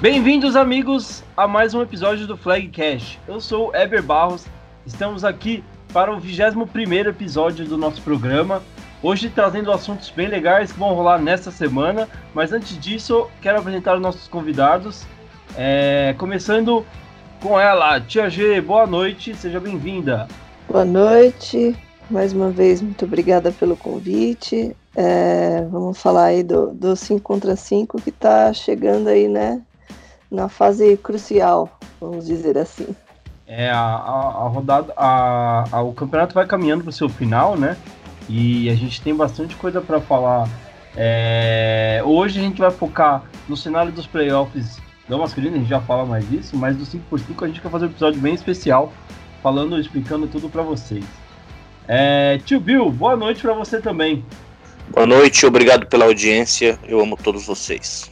Bem-vindos, amigos, a mais um episódio do Flag Cash. Eu sou Eber Barros, estamos aqui para o 21 episódio do nosso programa. Hoje trazendo assuntos bem legais que vão rolar nesta semana, mas antes disso, quero apresentar os nossos convidados. É, começando com ela, Tia G, boa noite, seja bem-vinda. Boa noite, mais uma vez, muito obrigada pelo convite. É, vamos falar aí do 5 contra 5 que está chegando aí, né? Na fase crucial, vamos dizer assim. É, a, a, a rodada, a, a, o campeonato vai caminhando para o seu final, né? E a gente tem bastante coisa para falar. É, hoje a gente vai focar no cenário dos playoffs da masculina, a gente já fala mais disso, mas do 5x5 a gente quer fazer um episódio bem especial, falando, explicando tudo para vocês. É, tio Bill, boa noite para você também. Boa noite, obrigado pela audiência, eu amo todos vocês.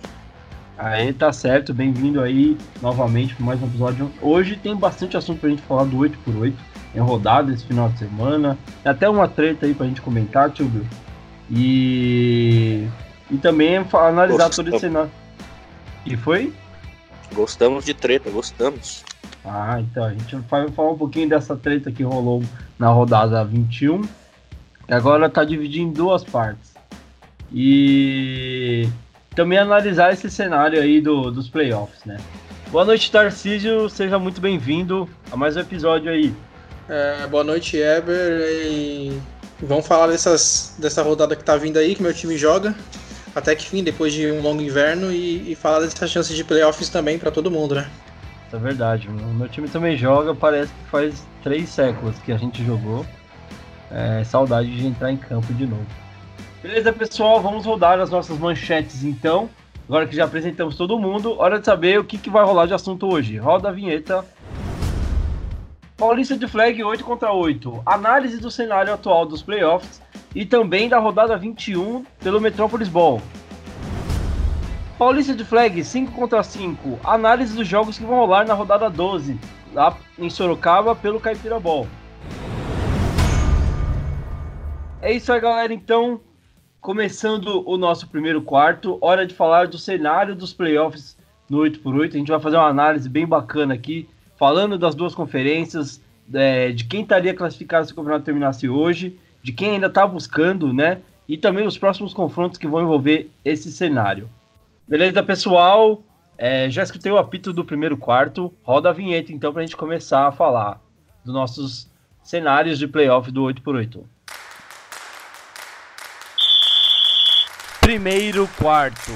Aí tá certo, bem-vindo aí novamente para mais um episódio. Hoje tem bastante assunto pra gente falar do 8x8, em rodada esse final de semana, tem até uma treta aí pra gente comentar, tio Bill. E, e também analisar Gostamos. todo esse cenário. E foi? Gostamos de treta, gostamos. Ah, então a gente vai falar um pouquinho dessa treta que rolou na rodada 21. E agora tá dividido em duas partes. E também analisar esse cenário aí do, dos playoffs, né? Boa noite, Tarcísio. Seja muito bem-vindo a mais um episódio aí. É, boa noite, Eber. E vamos falar dessas, dessa rodada que tá vindo aí, que meu time joga. Até que fim, depois de um longo inverno, e, e falar dessas chances de playoffs também para todo mundo, né? É verdade. O meu time também joga, parece que faz três séculos que a gente jogou. É, saudade de entrar em campo de novo. Beleza, pessoal, vamos rodar as nossas manchetes então. Agora que já apresentamos todo mundo, hora de saber o que, que vai rolar de assunto hoje. Roda a vinheta. Paulista de Flag 8 contra 8. Análise do cenário atual dos playoffs e também da rodada 21 pelo Metropolis Ball. Paulista de Flag 5 contra 5. Análise dos jogos que vão rolar na rodada 12, lá em Sorocaba, pelo Caipira Ball. É isso aí, galera. Então, começando o nosso primeiro quarto, hora de falar do cenário dos playoffs no 8x8. A gente vai fazer uma análise bem bacana aqui, falando das duas conferências, é, de quem estaria classificado se o campeonato terminasse hoje, de quem ainda está buscando, né? E também os próximos confrontos que vão envolver esse cenário. Beleza, pessoal? É, já escutei o apito do primeiro quarto. Roda a vinheta, então, para a gente começar a falar dos nossos cenários de playoff do 8x8. Primeiro quarto.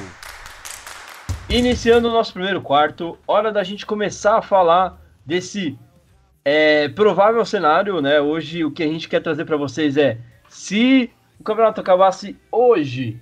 Iniciando o nosso primeiro quarto, hora da gente começar a falar desse é, provável cenário, né? Hoje o que a gente quer trazer para vocês é se o campeonato acabasse hoje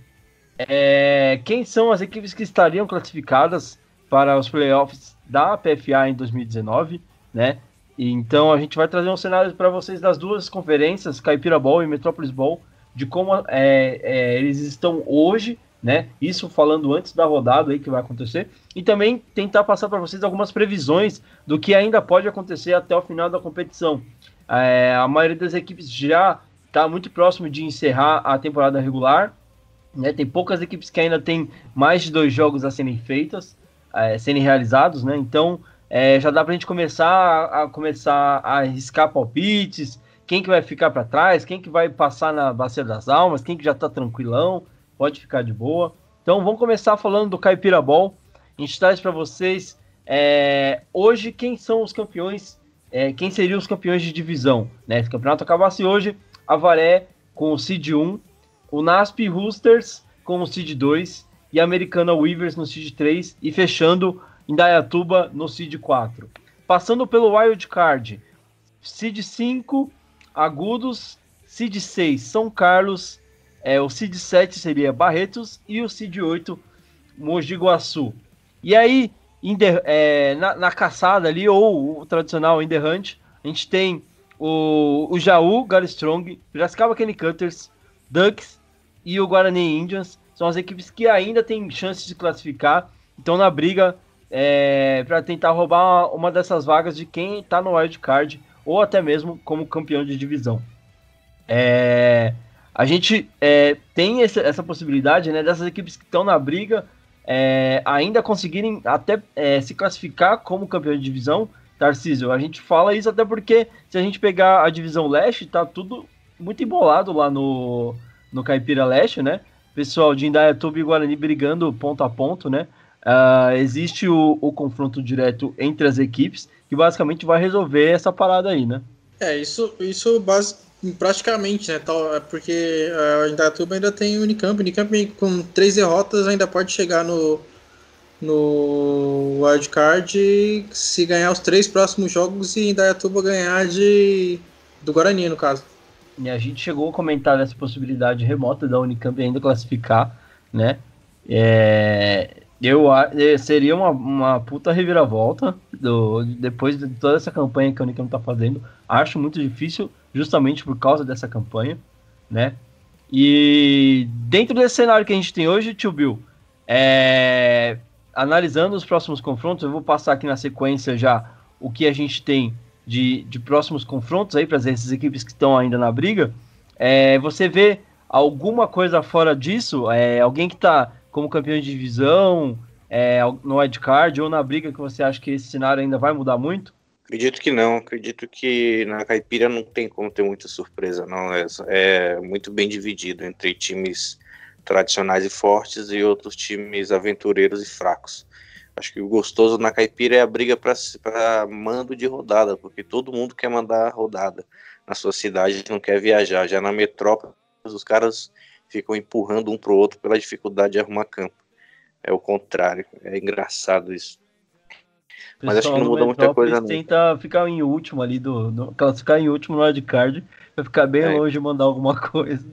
é, quem são as equipes que estariam classificadas para os playoffs da PFA em 2019, né? Então a gente vai trazer um cenário para vocês das duas conferências, Caipira Ball e Metropolis Ball, de como é, é, eles estão hoje, né? Isso falando antes da rodada aí que vai acontecer, e também tentar passar para vocês algumas previsões do que ainda pode acontecer até o final da competição. É, a maioria das equipes já está muito próximo de encerrar a temporada regular, né? Tem poucas equipes que ainda tem mais de dois jogos a serem feitas, é, serem realizados, né? Então é, já dá para a gente começar a, a, começar a arriscar palpites, quem que vai ficar para trás, quem que vai passar na bacia das almas, quem que já está tranquilão, pode ficar de boa. Então vamos começar falando do Caipira Ball. A gente traz para vocês é, hoje quem são os campeões, é, quem seriam os campeões de divisão. Né? Se o campeonato acabasse hoje, a Varé com o Seed 1 o NASP Roosters com o Seed 2 e a Americana Weavers no Seed 3 e fechando Indaiatuba no Seed 4. Passando pelo Wild Card, Seed 5, Agudos, Seed 6, São Carlos, é, o Seed 7 seria Barretos e o Seed 8, Mogi Guaçu. E aí, the, é, na, na, caçada ali, ou o tradicional In The Hunt, a gente tem o, o Jaú, Strong, Piracicaba Kenny Cutters, Ducks, e o Guarani Indians são as equipes que ainda têm chances de classificar, estão na briga é, para tentar roubar uma dessas vagas de quem está no wild card ou até mesmo como campeão de divisão. É, a gente é, tem essa, essa, possibilidade né, dessas equipes que estão na briga é, ainda conseguirem até é, se classificar como campeão de divisão, Tarcísio, a gente fala isso até porque se a gente pegar a divisão leste, tá tudo muito embolado lá no, no Caipira Leste, né? Pessoal de Indaiatuba e Guarani brigando ponto a ponto, né? Uh, existe o, o confronto direto entre as equipes, que basicamente vai resolver essa parada aí, né? É, isso, isso base, praticamente, né? Tal, é porque a Indaiatuba ainda tem o Unicamp. O Unicamp com três derrotas ainda pode chegar no, no wildcard se ganhar os três próximos jogos e Indaiatuba ganhar de do Guarani, no caso. E a gente chegou a comentar essa possibilidade remota da Unicamp ainda classificar, né? É, eu seria uma, uma puta reviravolta do, depois de toda essa campanha que a Unicamp tá fazendo. Acho muito difícil, justamente por causa dessa campanha, né? E dentro desse cenário que a gente tem hoje, tio Bill, é, analisando os próximos confrontos, eu vou passar aqui na sequência já o que a gente tem de, de próximos confrontos aí para essas equipes que estão ainda na briga. É, você vê alguma coisa fora disso? É, alguém que está como campeão de divisão, é, no wildcard ou na briga que você acha que esse cenário ainda vai mudar muito? Acredito que não. Acredito que na caipira não tem como ter muita surpresa, não. É, é muito bem dividido entre times tradicionais e fortes e outros times aventureiros e fracos. Acho que o gostoso na caipira é a briga para mando de rodada, porque todo mundo quer mandar rodada na sua cidade, não quer viajar. Já na metrópole, os caras ficam empurrando um pro outro pela dificuldade de arrumar campo. É o contrário. É engraçado isso. Mas acho que não muda muita coisa não. tenta ficar em último ali do, do classificar em último no wildcard, vai ficar bem é. longe de mandar alguma coisa.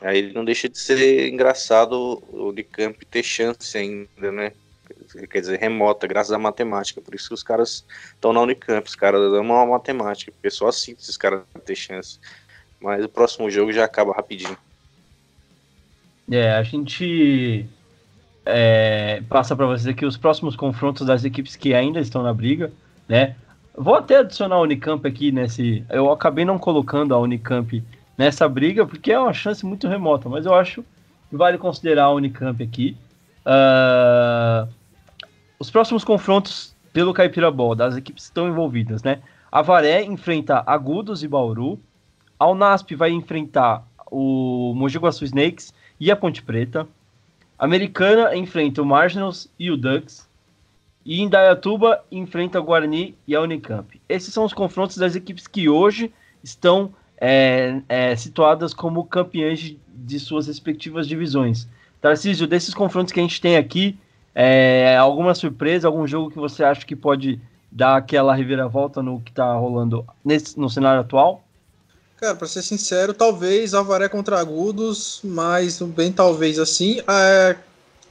Aí não deixa de ser engraçado o Unicamp ter chance ainda, né? Quer dizer, remota, graças à matemática. Por isso que os caras estão na Unicamp. Os caras amam a matemática, porque só assim esses caras têm chance. Mas o próximo jogo já acaba rapidinho. É, a gente é, passa para vocês aqui os próximos confrontos das equipes que ainda estão na briga, né? Vou até adicionar a Unicamp aqui nesse. Eu acabei não colocando a Unicamp nessa briga, porque é uma chance muito remota, mas eu acho que vale considerar a Unicamp aqui. Uh, os próximos confrontos pelo Caipira Ball, das equipes que estão envolvidas, né? A Varé enfrenta Agudos e Bauru. A Unasp vai enfrentar o Mogi Guaçu Snakes e a Ponte Preta. Americana enfrenta o Marginals e o Ducks. E Indaiatuba enfrenta o Guarani e a Unicamp. Esses são os confrontos das equipes que hoje estão é, é, situadas como campeãs de, de, suas respectivas divisões. Tarcísio, desses confrontos que a gente tem aqui, é, alguma surpresa, algum jogo que você acha que pode dar aquela reviravolta no que está rolando nesse, no cenário atual? Cara, pra ser sincero, talvez Avaré contra Agudos, mas bem talvez assim. É,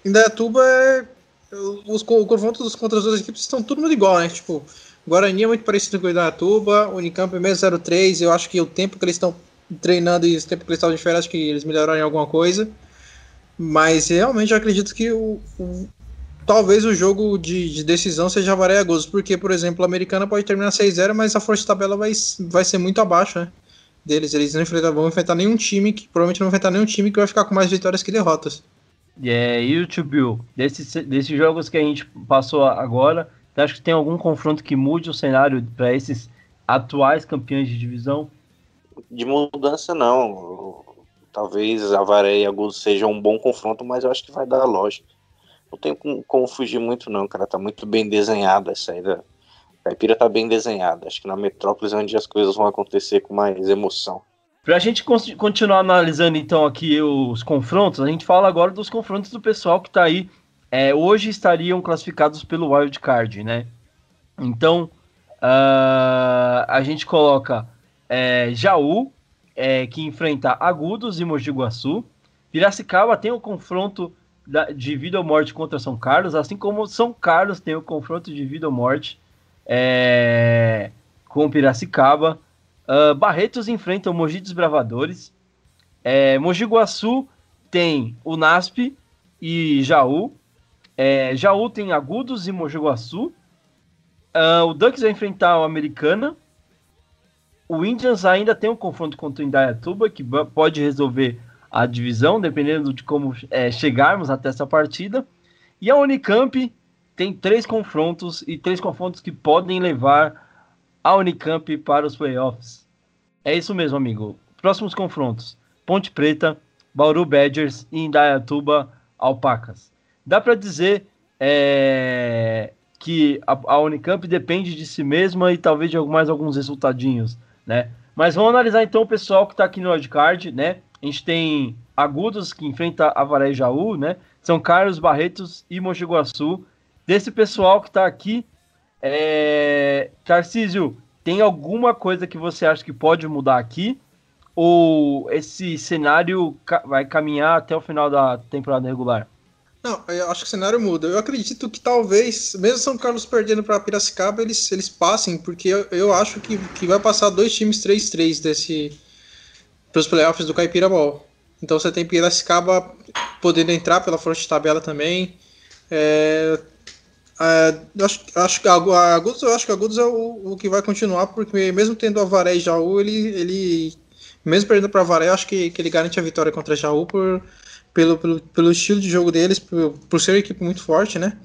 Indaiatuba é. Os confrontos contra as duas equipes estão tudo muito igual, né? Tipo, Guarani é muito parecido com o Indaiatuba, Unicamp é mesmo 03, eu acho que o tempo que eles estão treinando e o tempo que eles estão de férias, acho que eles melhoraram em alguma coisa. Mas realmente eu acredito que o, o talvez o jogo de, de, decisão seja Avaré Agudos, porque, por exemplo, a americana pode terminar 6-0, mas a força de tabela vai, vai ser muito abaixo, né? Deles. Eles não enfrentar, vão enfrentar nenhum time que. Provavelmente não vão enfrentar nenhum time que vai ficar com mais vitórias que derrotas. É, e o Bill, desses, desses jogos que a gente passou agora, você acha que tem algum confronto que mude o cenário para esses atuais campeões de divisão? De mudança, não. Talvez Avaré e Agudo seja um bom confronto, mas eu acho que vai dar lógica. Não tem como fugir muito, não, cara. Tá muito bem desenhada essa saída. Caipira tá bem desenhada. Acho que na Metrópolis é onde as coisas vão acontecer com mais emoção. Para a gente continuar analisando então aqui os confrontos, a gente fala agora dos confrontos do pessoal que está aí é, hoje estariam classificados pelo wild card, né? Então uh, a gente coloca é, Jaú, é, que enfrenta Agudos e Mogi Guaçu. Piracicaba tem o confronto da, de vida ou morte contra São Carlos, assim como São Carlos tem o confronto de vida ou morte é, com Piracicaba. Uh, Barretos enfrenta o Mogi Desbravadores. É, Mogi Guaçu tem o NASP e Jaú. É, Jaú tem Agudos e Mogi Guaçu. Uh, o Ducks vai enfrentar o Americana. O Indians ainda tem um confronto contra o Indaiatuba, que pode resolver a divisão, dependendo de como é, chegarmos até essa partida. E a Unicamp tem três confrontos e três confrontos que podem levar a Unicamp para os playoffs. É isso mesmo, amigo. Próximos confrontos: Ponte Preta, Bauru Badgers e Indaiatuba Alpacas. Dá para dizer é, que a, a, Unicamp depende de si mesma e talvez de mais alguns resultadinhos, né? Mas vamos analisar então o pessoal que está aqui no wildcard, né? A gente tem Agudos que enfrenta Avaré Jaú, né? São Carlos, Barretos e Mogi Guaçu. Desse pessoal que está aqui, é... Tarcísio, tem alguma coisa que você acha que pode mudar aqui? Ou esse cenário vai caminhar até o final da temporada regular? Não, eu acho que o cenário muda. Eu acredito que talvez, mesmo São Carlos perdendo para Piracicaba, eles, eles passem, porque eu, eu acho que, que vai passar dois times 3-3 desse para os playoffs do Caipira Ball. Então você tem Piracicaba podendo entrar pela frente de tabela também. É, é, acho, acho que Agudos, eu acho que Agudos é o, o que vai continuar, porque mesmo tendo Avaré e Jaú, ele, ele mesmo perdendo para Avaré, acho que, que ele garante a vitória contra Jaú por pelo, pelo, pelo estilo de jogo deles, por, por ser uma equipe muito forte, né?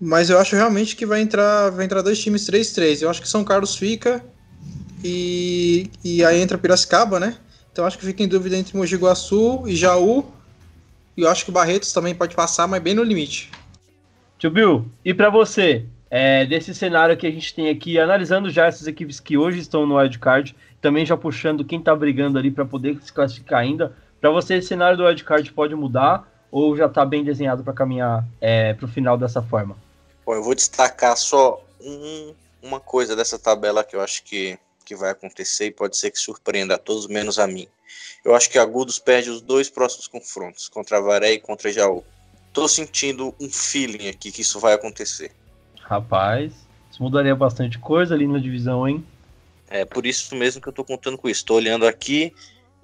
Mas eu acho realmente que vai entrar, vai entrar dois times 3-3. Eu acho que São Carlos fica e, e aí entra Piracicaba, né? Então acho que fica em dúvida entre Mogi Guaçu e Jaú. E eu acho que Barretos também pode passar, mas bem no limite. Tio Bill, e para você, é, desse cenário que a gente tem aqui, analisando já essas equipes que hoje estão no wildcard, também já puxando quem tá brigando ali para poder se classificar ainda, para você, esse cenário do wildcard pode mudar ou já está bem desenhado para caminhar é, para o final dessa forma? Bom, eu vou destacar só um, uma coisa dessa tabela que eu acho que, que vai acontecer e pode ser que surpreenda a todos, menos a mim. Eu acho que Agudos perde os dois próximos confrontos, contra Varé e contra Jaú. Tô sentindo um feeling aqui que isso vai acontecer. Rapaz, isso mudaria bastante coisa ali na divisão, hein? É por isso mesmo que eu tô contando com isso. Tô olhando aqui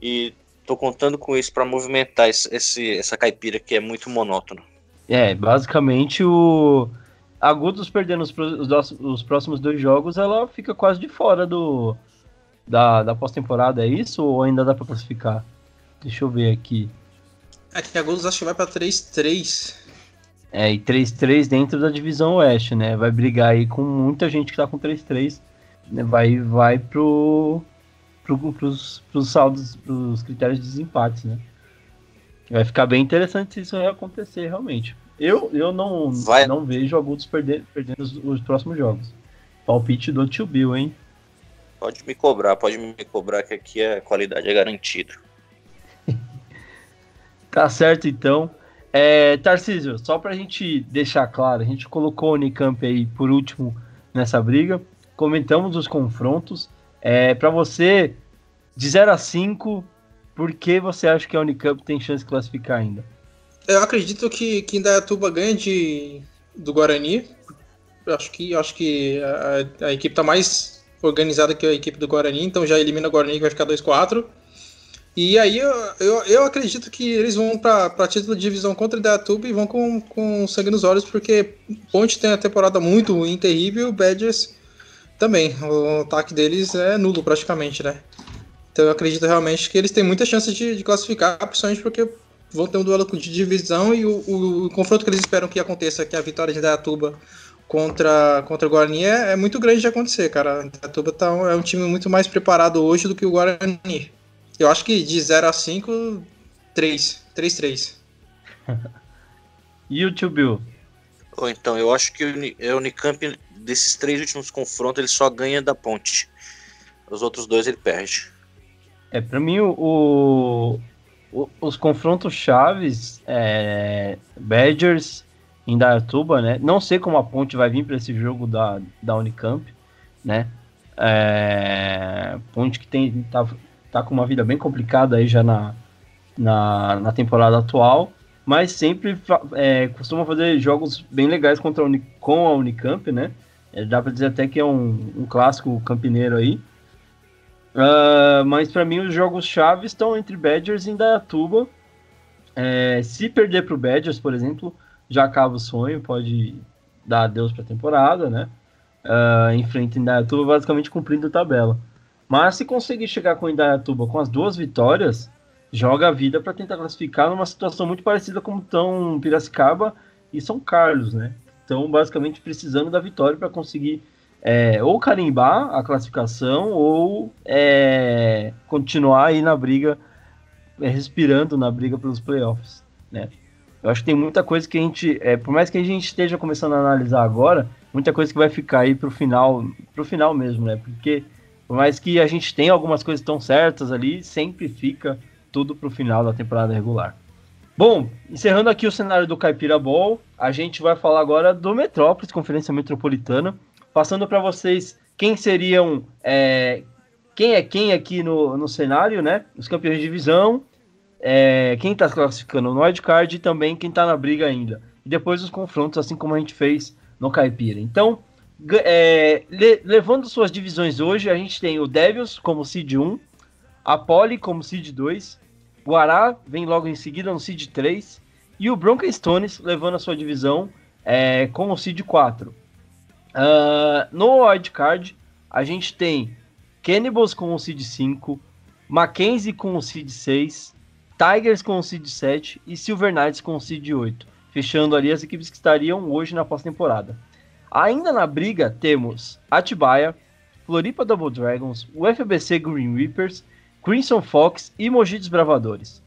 e Tô contando com isso para movimentar esse, essa caipira que é muito monótono. É, basicamente o Agudos perdendo os, os, os próximos dois jogos, ela fica quase de fora do da, da pós-temporada, é isso? Ou ainda dá para classificar? Deixa eu ver aqui. É que Agudos acho que vai para 3-3. É, e 3-3 dentro da divisão oeste, né? Vai brigar aí com muita gente que tá com 3-3. Né? Vai, vai pro, para os saldos, para os critérios de desempate, né? Vai ficar bem interessante se isso acontecer realmente. Eu, eu não, Vai. não vejo Agudos perder, perdendo os, os, próximos jogos. Palpite do tio Bill, hein? Pode me cobrar, pode me cobrar que aqui a qualidade é garantida. Tá certo então. É, Tarcísio, só pra gente deixar claro, a gente colocou o Unicamp aí por último nessa briga, comentamos os confrontos. É, para você, de 0 a 5, por que você acha que a Unicamp tem chance de classificar ainda? Eu acredito que, que Indaiatuba ganha de, do Guarani. Acho que, acho que a, a equipe está mais organizada que a equipe do Guarani, então já elimina o Guarani que vai ficar 2-4. E aí eu, eu, eu, acredito que eles vão para título de divisão contra o Indaiatuba e vão com, com sangue nos olhos, porque Ponte tem a temporada muito ruim, terrível, o Badgers também. O ataque deles é nulo praticamente, né? Então eu acredito realmente que eles têm muita chance de, de classificar, principalmente porque vão ter um duelo de divisão e o, o, o, confronto que eles esperam que aconteça, que é a vitória de Dayatuba contra, contra o Guarani, é, é muito grande de acontecer, cara. Dayatuba tá, é um time muito mais preparado hoje do que o Guarani. Eu acho que de 0 a 5, 3. 3-3. e o Tio Bill? então, eu acho que o Unicamp desses três últimos confrontos, ele só ganha da ponte. Os outros dois ele perde. É, para mim, o, o, os confrontos chaves, é, Badgers em Dayatuba, né? Não sei como a ponte vai vir para esse jogo da, da Unicamp, né? É, ponte que tem, tá, tá com uma vida bem complicada aí já na, na, na temporada atual mas sempre é, costuma fazer jogos bem legais contra a Uni, com a Unicamp, né? É, dá para dizer até que é um, um clássico campineiro aí. Uh, mas para mim os jogos chaves estão entre Badgers e Indaiatuba. É, se perder para o Badgers, por exemplo, já acaba o sonho, pode dar adeus para a temporada, né? Uh, enfrenta Indaiatuba basicamente cumprindo a tabela. Mas se conseguir chegar com Indaiatuba com as duas vitórias, joga a vida para tentar classificar numa situação muito parecida como estão Piracicaba e São Carlos, né? Estão basicamente precisando da vitória para conseguir é, ou carimbar a classificação ou é, continuar aí na briga, é, respirando na briga pelos playoffs, né? Eu acho que tem muita coisa que a gente, é, por mais que a gente esteja começando a analisar agora, muita coisa que vai ficar aí pro final, pro final mesmo, né? Porque por mais que a gente tenha algumas coisas tão certas ali, sempre fica tudo pro final da temporada regular. Bom, encerrando aqui o cenário do Caipira Ball, a gente vai falar agora do Metrópolis, Conferência Metropolitana, passando para vocês quem seriam, é, quem é quem aqui no, no cenário, né? Os campeões de divisão, é, quem está classificando no wildcard e também quem está na briga ainda. E depois os confrontos, assim como a gente fez no Caipira. Então, é, le, levando suas divisões hoje, a gente tem o Devils como seed 1, a Poli como seed 2, Guará vem logo em seguida no seed 3 e o Bronca Stones levando a sua divisão é, com o seed 4. Uh, ah, no wildcard, a gente tem Cannibals com o seed 5, Mackenzie com o seed 6, Tigers com o seed 7 e Silver Knights com o seed 8, fechando ali as equipes que estariam hoje na pós-temporada. Ainda na briga temos Atibaia, Floripa Double Dragons, UFBC Green Reapers, Crimson Fox e Mogi Desbravadores.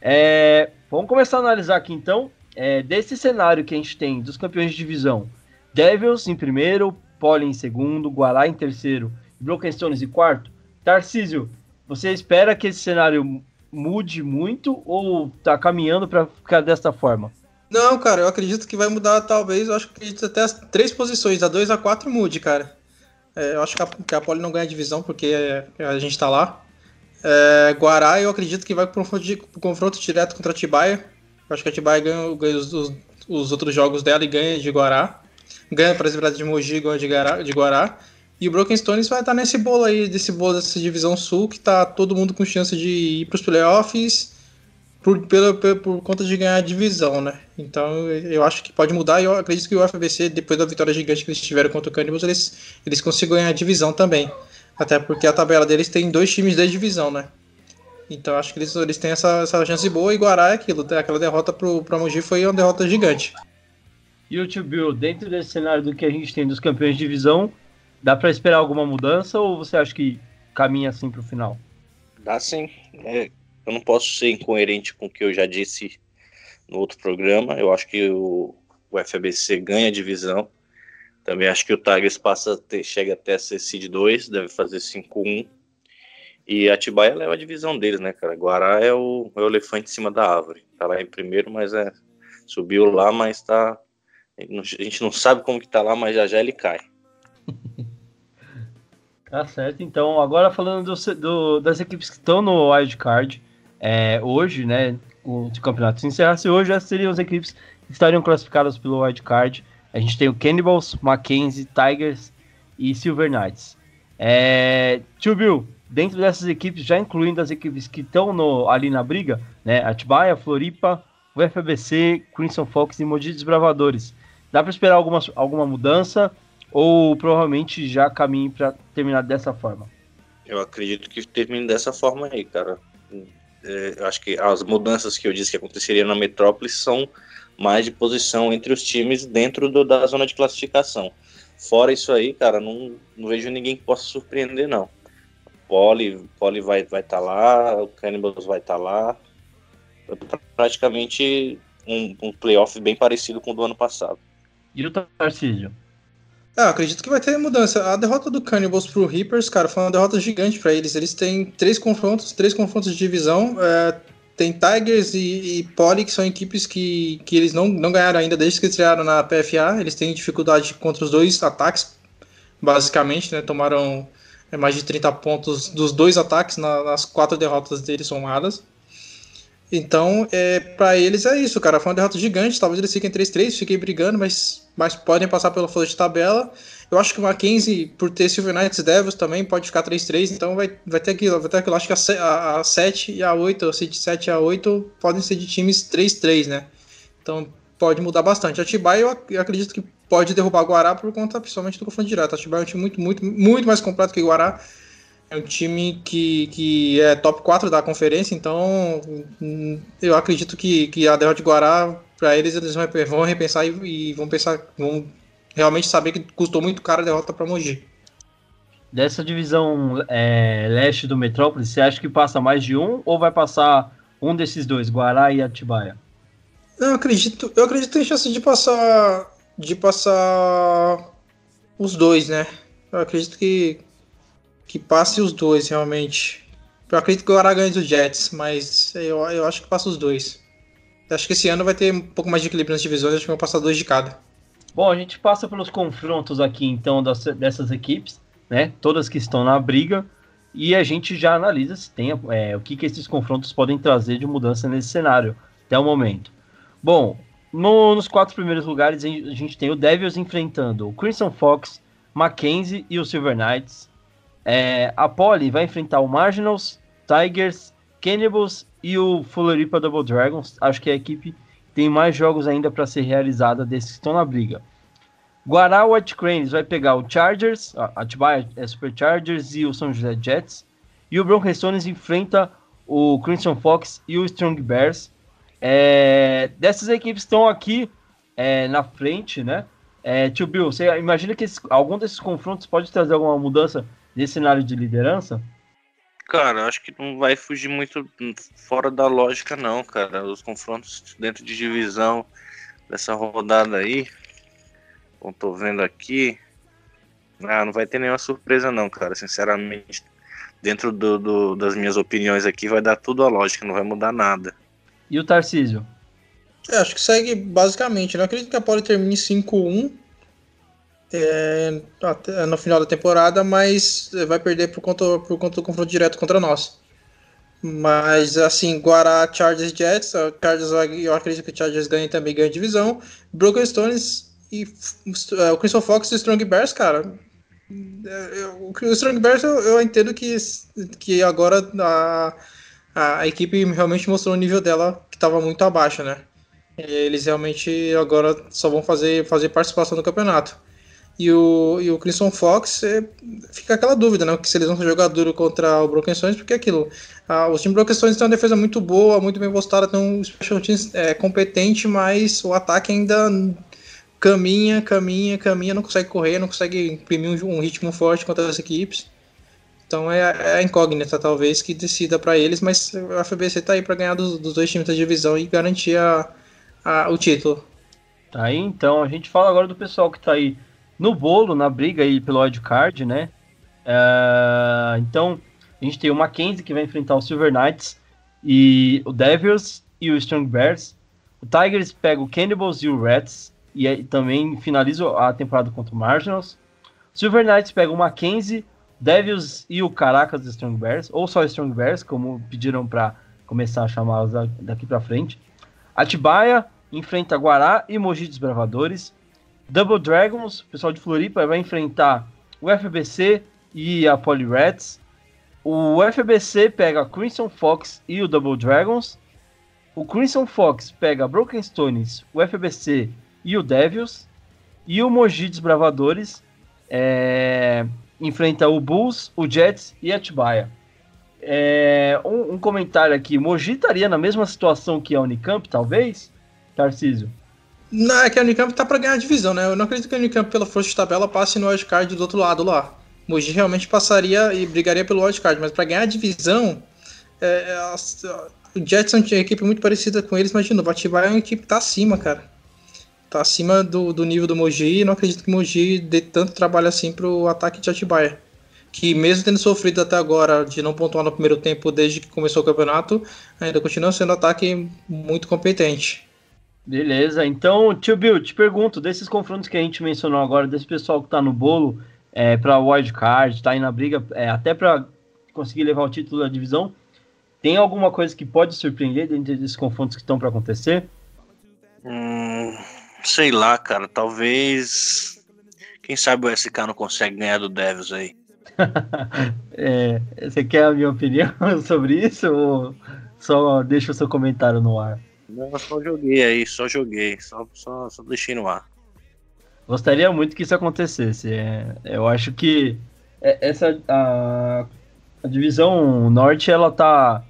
É, vamos começar a analisar aqui então, é, desse cenário que a gente tem dos campeões de divisão, Devils em primeiro, Poli em segundo, Guará em terceiro, Broken Stones em quarto. Tarcísio, você espera que esse cenário mude muito ou tá caminhando para ficar desta forma? Não, cara, eu acredito que vai mudar, talvez, eu acho que até as três posições, a 2 a 4 mude, cara. É, eu acho que a, que a Poli não ganha divisão porque é, a gente tá lá. É, Guará, eu acredito que vai pro pro confronto direto contra a Tibaia. Eu acho que a Tibaia ganha, ganha os, os, os, outros jogos dela e ganha de Guará. Ganha, por exemplo, de Mogi ganha de Guará, de Guará. E o Broken Stones vai estar nesse bolo aí, desse bolo dessa divisão sul, que tá todo mundo com chance de ir para os playoffs por, pela, por, conta de ganhar a divisão, né? Então eu acho que pode mudar e eu acredito que o UFBC, depois da vitória gigante que eles tiveram contra o Cannibals, eles, eles consigam ganhar a divisão também. Até porque a tabela deles tem dois times da divisão, né? Então acho que eles, eles têm essa, essa chance boa e Guará é aquilo. Aquela derrota pro, pro Mogi foi uma derrota gigante. E o Tio Bill, dentro desse cenário do que a gente tem dos campeões de divisão, Dá para esperar alguma mudança ou você acha que caminha assim para o final? Dá sim. É, eu não posso ser incoerente com o que eu já disse no outro programa. Eu acho que o, o FABC ganha divisão. Também acho que o Tigers passa ter, chega até a ser seed 2, deve fazer 5-1. E a Atibaia leva a divisão deles, né, cara? Guará é o, é o elefante em cima da árvore. Tá lá em primeiro, mas é. Subiu lá, mas tá. A gente não sabe como que tá lá, mas já já ele cai. Tá certo. Então, agora falando do, do, das equipes que estão no wildcard, é, hoje, né, o campeonato se encerrasse hoje, essas seriam as equipes que estariam classificadas pelo wildcard. A gente tem o Cannibals, Mackenzie, Tigers e Silver Knights. É, Tio Bill, dentro dessas equipes, já incluindo as equipes que estão ali na briga, né, Atibaia, Floripa, UFABC, Crimson Fox e Mogi Desbravadores. Dá para esperar alguma, alguma mudança? Ou provavelmente já caminhe para terminar dessa forma? Eu acredito que termine dessa forma aí, cara. É, eu acho que as mudanças que eu disse que aconteceria na metrópole são mais de posição entre os times dentro do, da zona de classificação. Fora isso aí, cara, não, não vejo ninguém que possa surpreender, não. Poli, Poli vai estar vai tá lá, o Cannibals vai estar tá lá. Praticamente um, um playoff bem parecido com o do ano passado. E o Tarcísio? Ah, acredito que vai ter mudança. A derrota do Cannibals pro Reapers, cara, foi uma derrota gigante para eles. Eles têm três confrontos, três confrontos de divisão. É, tem Tigers e, e que são equipes que, que eles não, não ganharam ainda desde que estrearam na PFA. Eles têm dificuldade contra os dois ataques, basicamente, né? Tomaram é, mais de 30 pontos dos dois ataques na, nas quatro derrotas deles somadas. Então, é, para eles é isso, cara. Foi uma derrota gigante. Talvez eles fiquem 3-3, fiquem brigando, mas, mas podem passar pela folha de tabela. Eu acho que o Mackenzie, por ter Silver Knights Devils, também pode ficar 3-3. Então vai, vai ter aquilo. Vai ter aquilo. Acho que a, a 7 e a 8, a 7 e a 8, podem ser de times 3-3, né? Então pode mudar bastante. A Tibai eu, eu acredito que pode derrubar Guará por conta principalmente do confronto direto. A Tibai é um time muito, muito, muito mais completo que Guará. É um time que, que é top 4 da conferência, então hum, eu acredito que, que a derrota de Guará, para eles, eles vão repensar e, e, vão pensar, vão realmente saber que custou muito caro a derrota para Mogi. Dessa divisão é, leste do Metrópolis, você acha que passa mais de um ou vai passar um desses dois, Guará e Atibaia? Eu acredito, eu acredito que tem chance de passar de passar os dois, né? Eu acredito que que passe os dois, realmente. Eu acredito que o Guará ganha dos Jets, mas eu, eu acho que passa os dois. Acho que esse ano vai ter um pouco mais de equilíbrio nas divisões, acho que vão passar dois de cada. Bom, a gente passa pelos confrontos aqui, então, das, dessas equipes, né? Todas que estão na briga. E a gente já analisa se tem é, o que, que esses confrontos podem trazer de mudança nesse cenário até o momento. Bom, no, nos quatro primeiros lugares a gente tem o Devils enfrentando o Crimson Fox, Mackenzie e o Silver Knights. É, a Poli vai enfrentar o Marginals, Tigers, Cannibals e o Floripa Double Dragons. Acho que a equipe tem mais jogos ainda para ser realizada desses que estão na briga. Guará White Cranes vai pegar o Chargers, a Atibaia é Super Chargers e o São José Jets. E o Broken Stones enfrenta o Crimson Fox e o Strong Bears. É, dessas equipes estão aqui é, na frente, né? É, tio Bill, você imagina que esse, algum desses confrontos pode trazer alguma mudança nesse cenário de liderança? Cara, acho que não vai fugir muito fora da lógica, não, cara. Os confrontos dentro de divisão dessa rodada aí, como tô vendo aqui, ah, não vai ter nenhuma surpresa, não, cara. Sinceramente, dentro do, do, das minhas opiniões aqui, vai dar tudo a lógica, não vai mudar nada. E o Tarcísio? É, acho que segue basicamente. Não acredito que a Poli termine 5-1 é, no final da temporada, mas vai perder por conta, por conta do confronto direto contra nós. Mas assim, Guará, Chargers, Jets, Chargers, eu acredito que o Chargers ganha também ganha divisão. Broken Stones e uh, o Crystal Fox e Strong Bears, cara. É, o Strong Bears eu, eu, entendo que, que agora a, a equipe realmente mostrou o nível dela que estava muito abaixo, né? Eles realmente agora só vão fazer, fazer participação no campeonato. E o, e o Crimson Fox é, fica aquela dúvida, né? Que se eles vão jogar duro contra o Broken Stones, porque é aquilo. Ah, o time Broken Stones tem uma defesa muito boa, muito bem postada, tem um special team é, competente, mas o ataque ainda caminha, caminha, caminha, não consegue correr, não consegue imprimir um, um ritmo forte contra as equipes. Então é, é a incógnita, talvez, que decida para eles, mas a FBC tá aí para ganhar dos, dos, dois times da divisão e garantir a, a, o título. Tá aí, então, a gente fala agora do pessoal que tá aí no bolo, na briga aí pelo card, né? Uh, então, a gente tem o Mackenzie que vai enfrentar o Silver Knights e o Devils e o Strong Bears. O Tigers pega o Cannibals e o Rats e aí também finaliza a temporada contra o Marginals. Silver Knights pega o Mackenzie, Devils e o Caracas do Strong Bears, ou só Strong Bears, como pediram para começar a chamá-los daqui para frente. Atibaia enfrenta Guará e Mogi Desbravadores. Double Dragons, pessoal de Floripa, vai enfrentar o FBC e a Polyrats. O FBC pega Crimson Fox e o Double Dragons. O Crimson Fox pega Broken Stones, o FBC e o Devils. E o Mogi Desbravadores é, enfrenta o Bulls, o Jets e a Atibaia. É, um, um, comentário aqui: Mogi estaria na mesma situação que a Unicamp, talvez? Tarcísio. Não, é que a Unicamp tá pra ganhar a divisão, né? Eu não acredito que a Unicamp, pela força de tabela, passe no wildcard do outro lado lá. Mogi realmente passaria e brigaria pelo wildcard, mas para ganhar a divisão, é, é a, o Jetson tinha uma equipe muito parecida com eles, imagina, o Batibai é uma equipe que tá acima, cara. Tá acima do, do nível do Mogi e não acredito que o Mogi dê tanto trabalho assim pro ataque de Atibaia. Que mesmo tendo sofrido até agora de não pontuar no primeiro tempo desde que começou o campeonato, ainda continua sendo um ataque muito competente. Beleza, então, tio Bill, te pergunto, desses confrontos que a gente mencionou agora, desse pessoal que tá no bolo é, para wildcard, tá aí na briga, é, até para conseguir levar o título da divisão, tem alguma coisa que pode surpreender dentro desses confrontos que estão para acontecer? Hum, sei lá, cara, talvez. Quem sabe o SK não consegue ganhar do Devils aí. é, você quer a minha opinião sobre isso ou só deixa o seu comentário no ar? Não, só joguei aí, só joguei, só, só, só deixei no ar. Gostaria muito que isso acontecesse. É, eu acho que é, essa a a divisão norte, ela tá.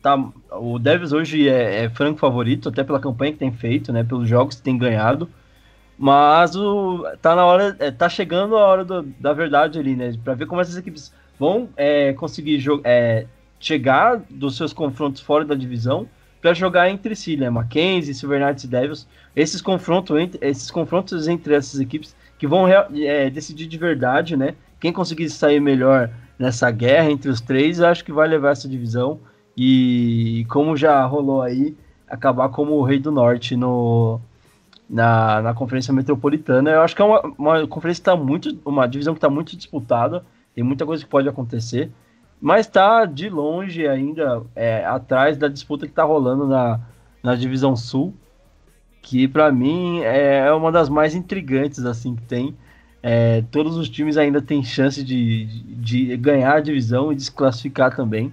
tá o Devils hoje é, é franco favorito, até pela campanha que tem feito, né? Pelos jogos que tem ganhado. Mas o, tá na hora. É, tá chegando a hora do, da verdade ali, né? Pra ver como essas equipes vão é, conseguir é, chegar dos seus confrontos fora da divisão para jogar entre si, né? Mackenzie, Silver Knights e Devils. Esses confrontos, entre, esses confrontos entre essas equipes que vão é, decidir de verdade, né? Quem conseguir sair melhor nessa guerra entre os três, acho que vai levar essa divisão. E como já rolou aí, acabar como o Rei do Norte no, na, na Conferência Metropolitana. Eu acho que é uma, uma conferência que está muito. uma divisão que está muito disputada, tem muita coisa que pode acontecer, mas está de longe ainda é, atrás da disputa que está rolando na, na divisão sul, que para mim é uma das mais intrigantes assim que tem. É, todos os times ainda têm chance de, de ganhar a divisão e desclassificar também.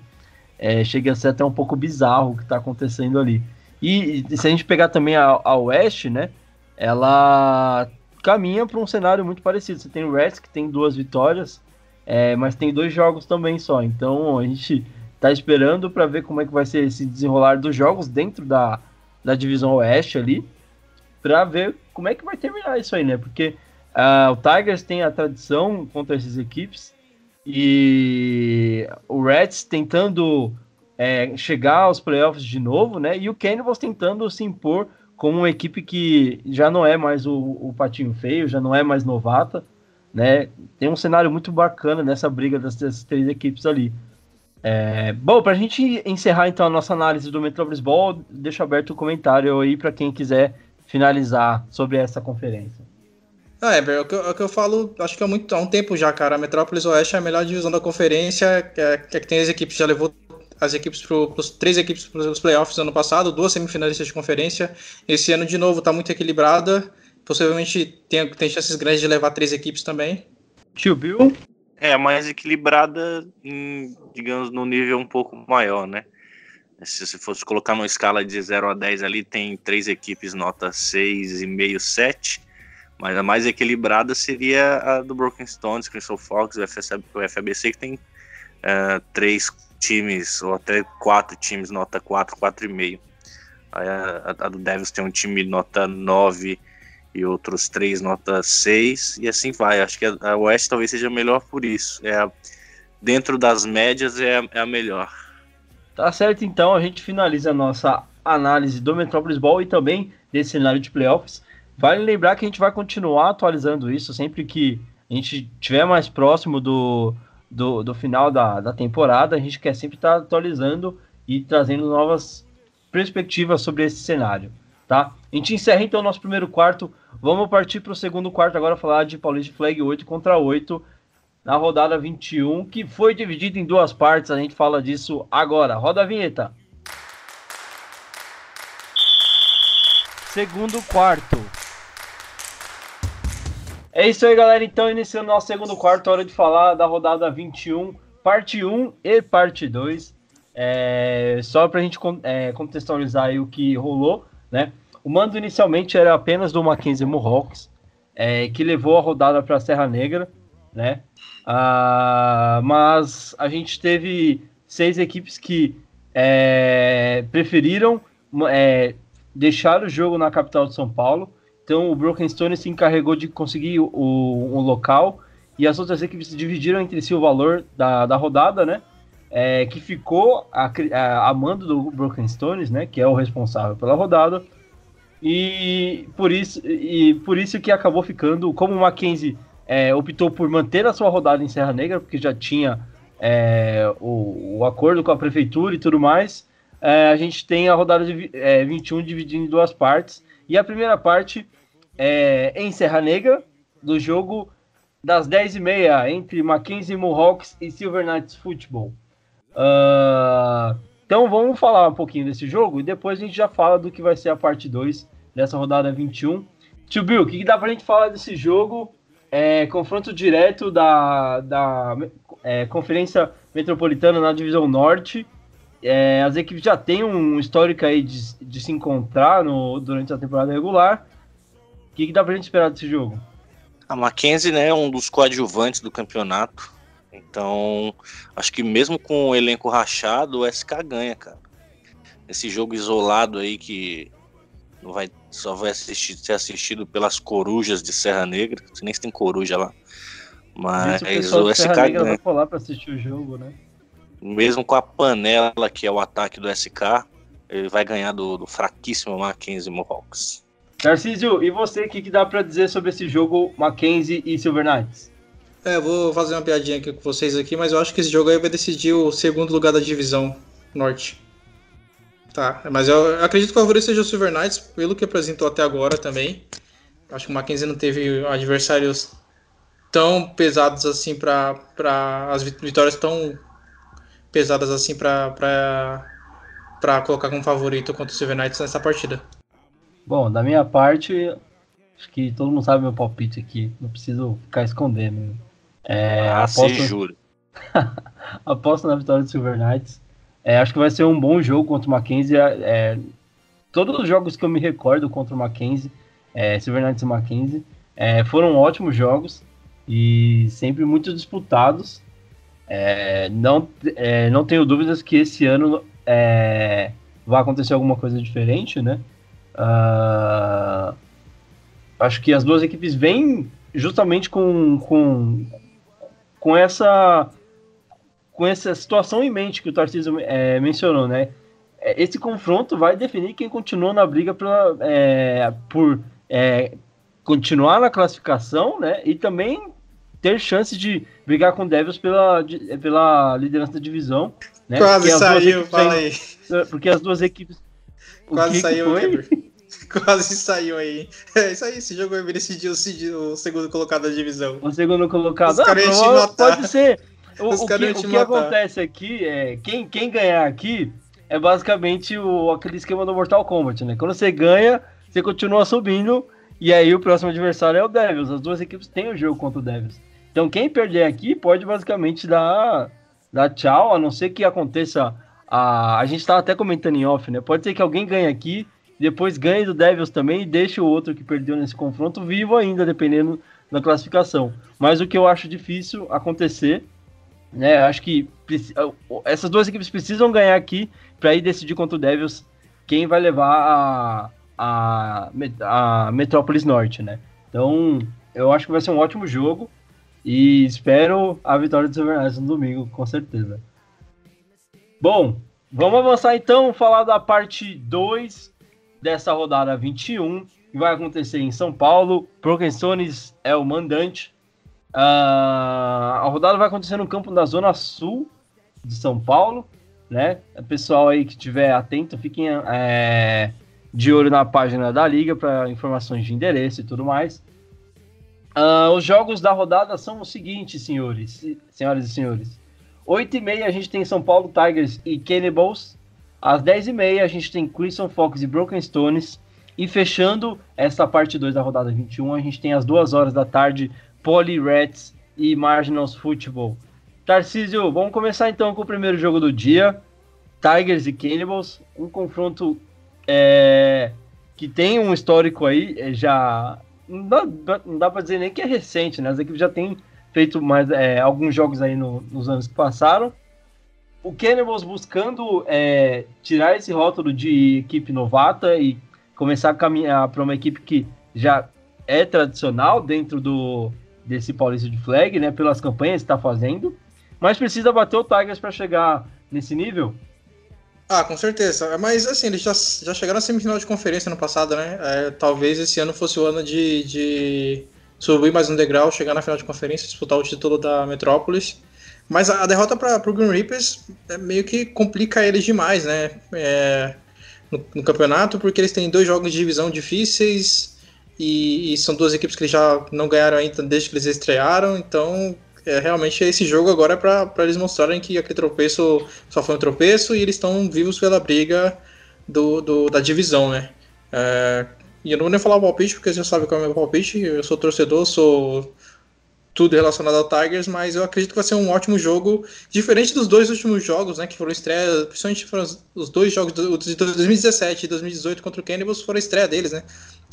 É, chega a ser até um pouco bizarro o que está acontecendo ali. E, e, se a gente pegar também a, a Oeste, né? Ela caminha para um cenário muito parecido. Você tem o Reds, que tem duas vitórias, é, mas tem dois jogos também só. Então a gente está esperando para ver como é que vai ser esse desenrolar dos jogos dentro da, da divisão Oeste ali, para ver como é que vai terminar isso aí, né? Porque Uh, o Tigers tem a tradição contra essas equipes e o Reds tentando é, chegar aos playoffs de novo, né? E o Cannibals tentando se impor como uma equipe que já não é mais o, o patinho feio, já não é mais novata, né? Tem um cenário muito bacana nessa briga dessas três equipes ali. É, bom, para a gente encerrar então a nossa análise do Metropolis Ball, deixo aberto o comentário aí para quem quiser finalizar sobre essa conferência. Ah, é, o que, eu, é o que eu falo, acho que há, muito, há um tempo já, cara. A Metrópolis Oeste é a melhor divisão da conferência, que é, é que tem as equipes, já levou as equipes pro, pros, três equipes para os playoffs no ano passado, duas semifinalistas de conferência. Esse ano, de novo, está muito equilibrada. Possivelmente tem, tem chances grandes de levar três equipes também. Tio Bill? É, mais equilibrada, em, digamos, no nível um pouco maior, né? Se você fosse colocar numa escala de 0 a 10 ali, tem três equipes nota 6,5, 7 mas a mais equilibrada seria a do Broken Stones, Crystal Fox, o, o FABC, que tem uh, três times, ou até quatro times, nota 4, 4,5. Aí a, a, do Devils tem um time nota 9 e outros três nota 6, e assim vai. Acho que a, West talvez seja melhor por isso. É a, dentro das médias é a, é a melhor. Tá certo, então a gente finaliza a nossa análise do Metropolis Ball e também desse cenário de playoffs. Vale lembrar que a gente vai continuar atualizando isso sempre que a gente estiver mais próximo do, do, do, final da, da temporada. A gente quer sempre estar atualizando e trazendo novas perspectivas sobre esse cenário. Tá? A gente encerra então o nosso primeiro quarto. Vamos partir para o segundo quarto agora falar de Paulista Flag 8 contra 8 na rodada 21, que foi dividida em duas partes. A gente fala disso agora. Roda a vinheta. Segundo quarto. É isso aí, galera. Então, iniciando nosso segundo quarto, hora de falar da rodada 21, parte 1 e parte 2. É, só para a gente é, contextualizar o que rolou, né? O mando inicialmente era apenas do Mackenzie Mohawks, é, que levou a rodada para a Serra Negra, né? Ah, mas a gente teve seis equipes que é, preferiram é, deixar o jogo na capital de São Paulo então o Broken Stone se encarregou de conseguir o, o, local e as outras equipes dividiram entre si o valor da, da rodada, né? É, que ficou a, a, a, mando do Broken Stones, né? Que é o responsável pela rodada. E por isso, e por isso que acabou ficando, como o Mackenzie é, optou por manter a sua rodada em Serra Negra, porque já tinha é, o, o, acordo com a prefeitura e tudo mais, é, a gente tem a rodada de é, 21 dividida em duas partes. E a primeira parte é, em Serra Negra, do jogo das 10h30 entre Mackenzie Mohawks e Silver Knights Football. Uh, então vamos falar um pouquinho desse jogo e depois a gente já fala do que vai ser a parte 2 dessa rodada 21. Tio Bill, o que, que dá pra gente falar desse jogo? É, confronto direto da, da é, Conferência Metropolitana na Divisão Norte. É, as equipes já têm um histórico aí de, de se encontrar no, durante a temporada regular que, que dá pra gente esperar desse jogo? A Mackenzie, né, é um dos coadjuvantes do campeonato. Então, acho que mesmo com o elenco rachado, o SK ganha, cara. Esse jogo isolado aí que não vai, só vai assistir, ser assistido pelas corujas de Serra Negra. Não sei nem se tem coruja lá. Mas o, o SK ganha. vai pra assistir o jogo, né? Mesmo com a panela que é o ataque do SK, ele vai ganhar do, do fraquíssimo Mackenzie Mohawks. Tarcísio, e você, o que, que dá para dizer sobre esse jogo Mackenzie e Silver Knights? É, vou fazer uma piadinha aqui com vocês aqui, mas eu acho que esse jogo aí vai decidir o segundo lugar da divisão norte. Tá, mas eu acredito que o favorito seja o Silver Knights, pelo que apresentou até agora também. Acho que o Mackenzie não teve adversários tão pesados assim para as vitórias tão pesadas assim para colocar como favorito contra o Silver Knights nessa partida. Bom, da minha parte, acho que todo mundo sabe meu palpite aqui. Não preciso ficar escondendo. É, ah, aposto... juro. aposto na vitória do Silver Knights. É, acho que vai ser um bom jogo contra o Mackenzie. É, é, todos os jogos que eu me recordo contra o Mackenzie, é, Silver Knights e Mackenzie, é, foram ótimos jogos e sempre muito disputados. É, não, não tenho dúvidas que esse ano vai acontecer alguma coisa diferente, né? Uh, acho que as duas equipes vêm justamente com, com, com essa com essa situação em mente que o Tarcísio é, mencionou, né? É, esse confronto vai definir quem continua na briga pela, é, por é, continuar na classificação, né? E também ter chance de brigar com o Devils pela, de, pela liderança da divisão. Né? Quase saiu, fala aí. Porque as duas equipes. Quase saiu, foi? Quase saiu aí. É isso aí, esse jogo vai decidir o, o segundo colocado da divisão. O segundo colocado. Os ah, pode ser. O, o que, o que acontece aqui é. Quem, quem ganhar aqui é basicamente o, aquele esquema do Mortal Kombat, né? Quando você ganha, você continua subindo. E aí o próximo adversário é o Devils. As duas equipes têm o jogo contra o Devils. Então quem perder aqui pode basicamente dar, dar tchau, a não ser que aconteça. A, a gente estava até comentando em off, né? Pode ser que alguém ganhe aqui depois ganhe do Devils também e deixe o outro que perdeu nesse confronto vivo ainda, dependendo da classificação. Mas o que eu acho difícil acontecer, né? Acho que essas duas equipes precisam ganhar aqui para ir decidir contra o Devils quem vai levar a, a, a Metrópolis Norte, né? Então, eu acho que vai ser um ótimo jogo e espero a vitória do Silverknights no domingo, com certeza. Bom, vamos avançar então, falar da parte 2 dessa rodada 21, que vai acontecer em São Paulo. Broken Stones é o mandante. Uh, a rodada vai acontecer no campo da Zona Sul de São Paulo, né? Pessoal aí que estiver atento, fiquem é, de olho na página da liga para informações de endereço e tudo mais. Uh, os jogos da rodada são os seguintes, senhores, senhoras e senhores. 8 e meia a gente tem São Paulo Tigers e Cannibals. Às 10h30 a gente tem Crimson Fox e Broken Stones. E fechando essa parte 2 da rodada 21, a gente tem às 2 horas da tarde Poly Rats e Marginals Football. Tarcísio, vamos começar então com o primeiro jogo do dia. Tigers e Cannibals, um confronto é, que tem um histórico aí, é, já não dá, dá para dizer nem que é recente, né? As equipes já têm feito mais é, alguns jogos aí no, nos anos que passaram o Cannibals buscando é, tirar esse rótulo de equipe novata e começar a caminhar para uma equipe que já é tradicional dentro do desse Paulista de Flag, né, pelas campanhas que está fazendo, mas precisa bater o Tigers para chegar nesse nível? Ah, com certeza. Mas assim, eles já, já chegaram na semifinal de conferência no passado, né? É, talvez esse ano fosse o ano de, de subir mais um degrau, chegar na final de conferência, disputar o título da Metrópolis. Mas a, derrota para o Green Reapers é meio que complica eles demais, né? É, no, no, campeonato, porque eles têm dois jogos de divisão difíceis e, e, são duas equipes que já não ganharam ainda desde que eles estrearam. Então, é, realmente, esse jogo agora é para eles mostrarem que aquele tropeço só foi um tropeço e eles estão vivos pela briga do, do da divisão, né? É, e eu não vou nem falar o palpite, porque você já sabe qual é o meu palpite. Eu sou torcedor, sou tudo relacionado ao Tigers, mas eu acredito que vai ser um ótimo jogo, diferente dos dois últimos jogos, né, que foram estreia, principalmente foram os dois jogos de 2017 e 2018 contra o Cannibals foram a estreia deles, né?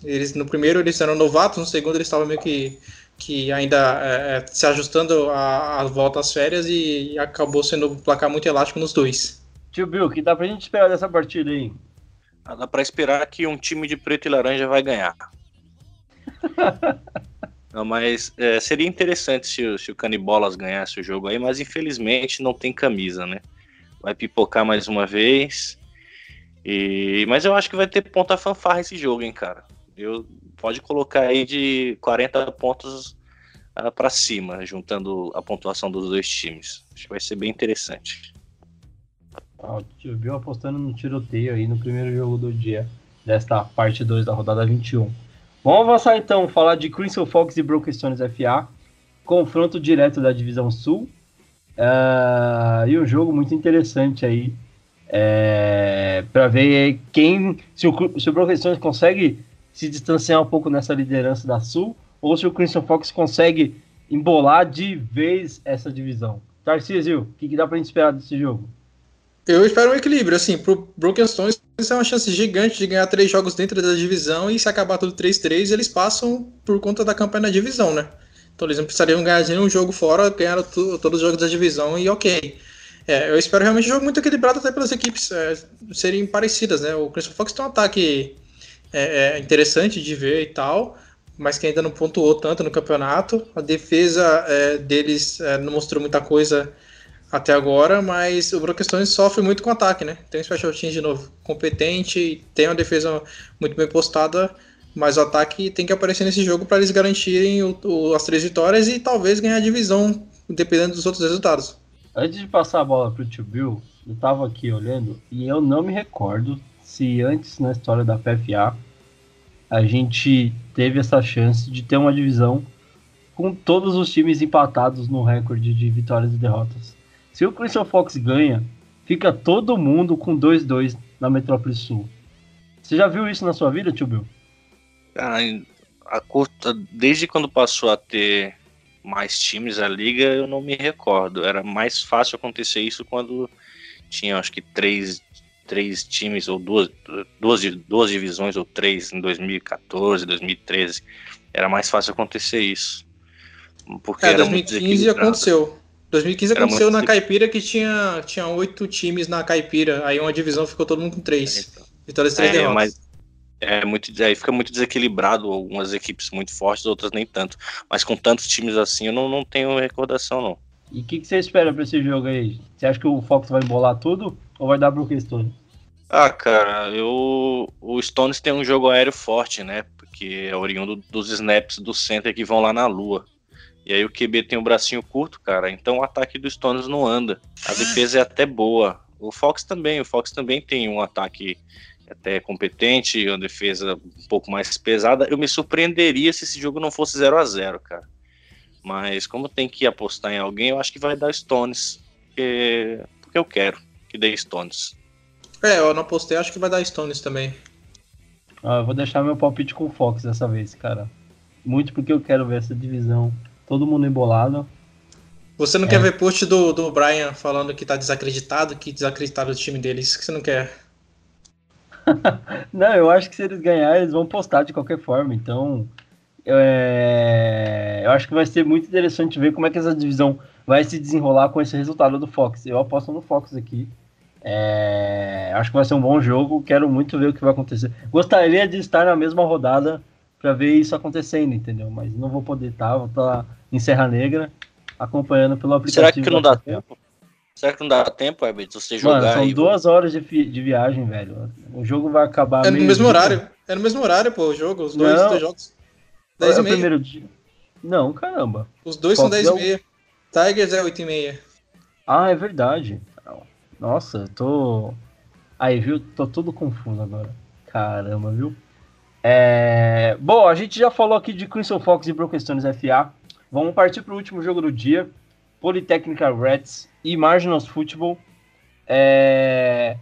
Eles no primeiro eles eram novatos, no segundo eles estavam meio que que ainda é, é se ajustando à, volta às férias e, acabou sendo um placar muito elástico nos dois. Tio Bill, o que dá pra gente esperar dessa partida aí? Ah, dá pra esperar que um time de preto e laranja vai ganhar. Não, mas é, seria interessante se, se o Canibolas ganhasse o jogo aí, mas infelizmente não tem camisa, né? Vai pipocar mais uma vez. E, mas eu acho que vai ter ponta fanfarra esse jogo, hein, cara. Eu, pode colocar aí de 40 pontos uh, ah, para cima, juntando a pontuação dos dois times. Acho que vai ser bem interessante. Ah, o Bill apostando no tiroteio aí no primeiro jogo do dia, desta parte 2 da rodada 21. Vamos avançar então, falar de Crimson Fox e Broken Stones FA, confronto direto da Divisão Sul, uh, e um jogo muito interessante aí, é, para ver quem, se o, se o Broken Stones consegue se distanciar um pouco nessa liderança da Sul, ou se o Crimson Fox consegue embolar de vez essa divisão. Tarcísio, o que, que dá pra gente esperar desse jogo? Eu espero um equilíbrio, assim, pro Broken Stones é uma chance gigante de ganhar três jogos dentro da divisão e se acabar tudo 3-3, eles passam por conta da campanha na divisão, né? Então eles não precisariam ganhar nenhum jogo fora, ganharam todos os jogos da divisão e ok. É, eu espero realmente um jogo muito equilibrado até pelas equipes é, serem parecidas, né? O Crimson Fox tem um ataque é, é, interessante de ver e tal, mas que ainda não pontuou tanto no campeonato. A defesa é, deles é, não mostrou muita coisa até agora, mas o Brookstone sofre muito com ataque, né? Tem um special team de novo competente, tem uma defesa muito bem postada, mas o ataque tem que aparecer nesse jogo para eles garantirem o, o, as três vitórias e talvez ganhar a divisão, dependendo dos outros resultados. Antes de passar a bola para o Tio Bill, eu estava aqui olhando e eu não me recordo se antes na história da PFA a gente teve essa chance de ter uma divisão com todos os times empatados no recorde de vitórias e derrotas. Se o Crimson Fox ganha, fica todo mundo com 2-2 na Metrópole Sul. Você já viu isso na sua vida, tio Bill? Ah, a curta, desde quando passou a ter mais times a liga, eu não me recordo. Era mais fácil acontecer isso quando tinha, acho que, três, três times, ou duas, duas, duas divisões, ou três em 2014, 2013. Era mais fácil acontecer isso. Porque é, 2015 aconteceu. 2015 Era aconteceu na Caipira que tinha, tinha oito times na Caipira, aí uma divisão ficou todo mundo com três. É, então. Vitórias três é, derrotas. Mas é muito, aí fica muito desequilibrado, algumas equipes muito fortes, outras nem tanto. Mas com tantos times assim, eu não, não tenho recordação, não. E o que, que, você espera pra esse jogo aí? Você acha que o Fox vai embolar tudo ou vai dar Brook Stones? Ah, cara, eu, o Stones tem um jogo aéreo forte, né? Porque é oriundo dos snaps do center que vão lá na lua. E aí o QB tem um bracinho curto, cara, então o ataque do Stones não anda. A defesa é até boa. O Fox também, o Fox também tem um ataque até competente, uma defesa um pouco mais pesada. Eu me surpreenderia se esse jogo não fosse 0 a 0 cara. Mas como tem que apostar em alguém, eu acho que vai dar Stones. Porque, porque eu quero que dê Stones. É, eu não apostei, acho que vai dar Stones também. Ah, eu vou deixar meu palpite com o Fox dessa vez, cara. Muito porque eu quero ver essa divisão todo mundo embolado. Você não é. quer ver post do, do Brian falando que tá desacreditado, que desacreditaram o time deles? Isso que você não quer? não, eu acho que se eles ganharem, eles vão postar de qualquer forma. Então, é... eu acho que vai ser muito interessante ver como é que essa divisão vai se desenrolar com esse resultado do Fox. Eu aposto no Fox aqui. É... Acho que vai ser um bom jogo. Quero muito ver o que vai acontecer. Gostaria de estar na mesma rodada para ver isso acontecendo, entendeu? Mas não vou poder estar, tá? vou estar tá em Serra Negra acompanhando pelo aplicativo. Será que não dá tempo? Será que não dá tempo, Herbert, você jogar Mano, são aí, duas horas de, de viagem, velho. O jogo vai acabar. É no mesmo dia. horário. É no mesmo horário, pô, o jogo, os dois, dois jogos. 10 é e meia. primeiro dia. Não, caramba. Os dois Fox são 10 e meia. Tigers é 8 e meia. Ah, é verdade. Nossa, tô. Aí, viu? Tô todo confuso agora. Caramba, viu? É... Bom, a gente já falou aqui de Crimson Fox e Broken Stones FA. Vamos partir para o último jogo do dia. Polytechnical Reds e Marginals Football. É...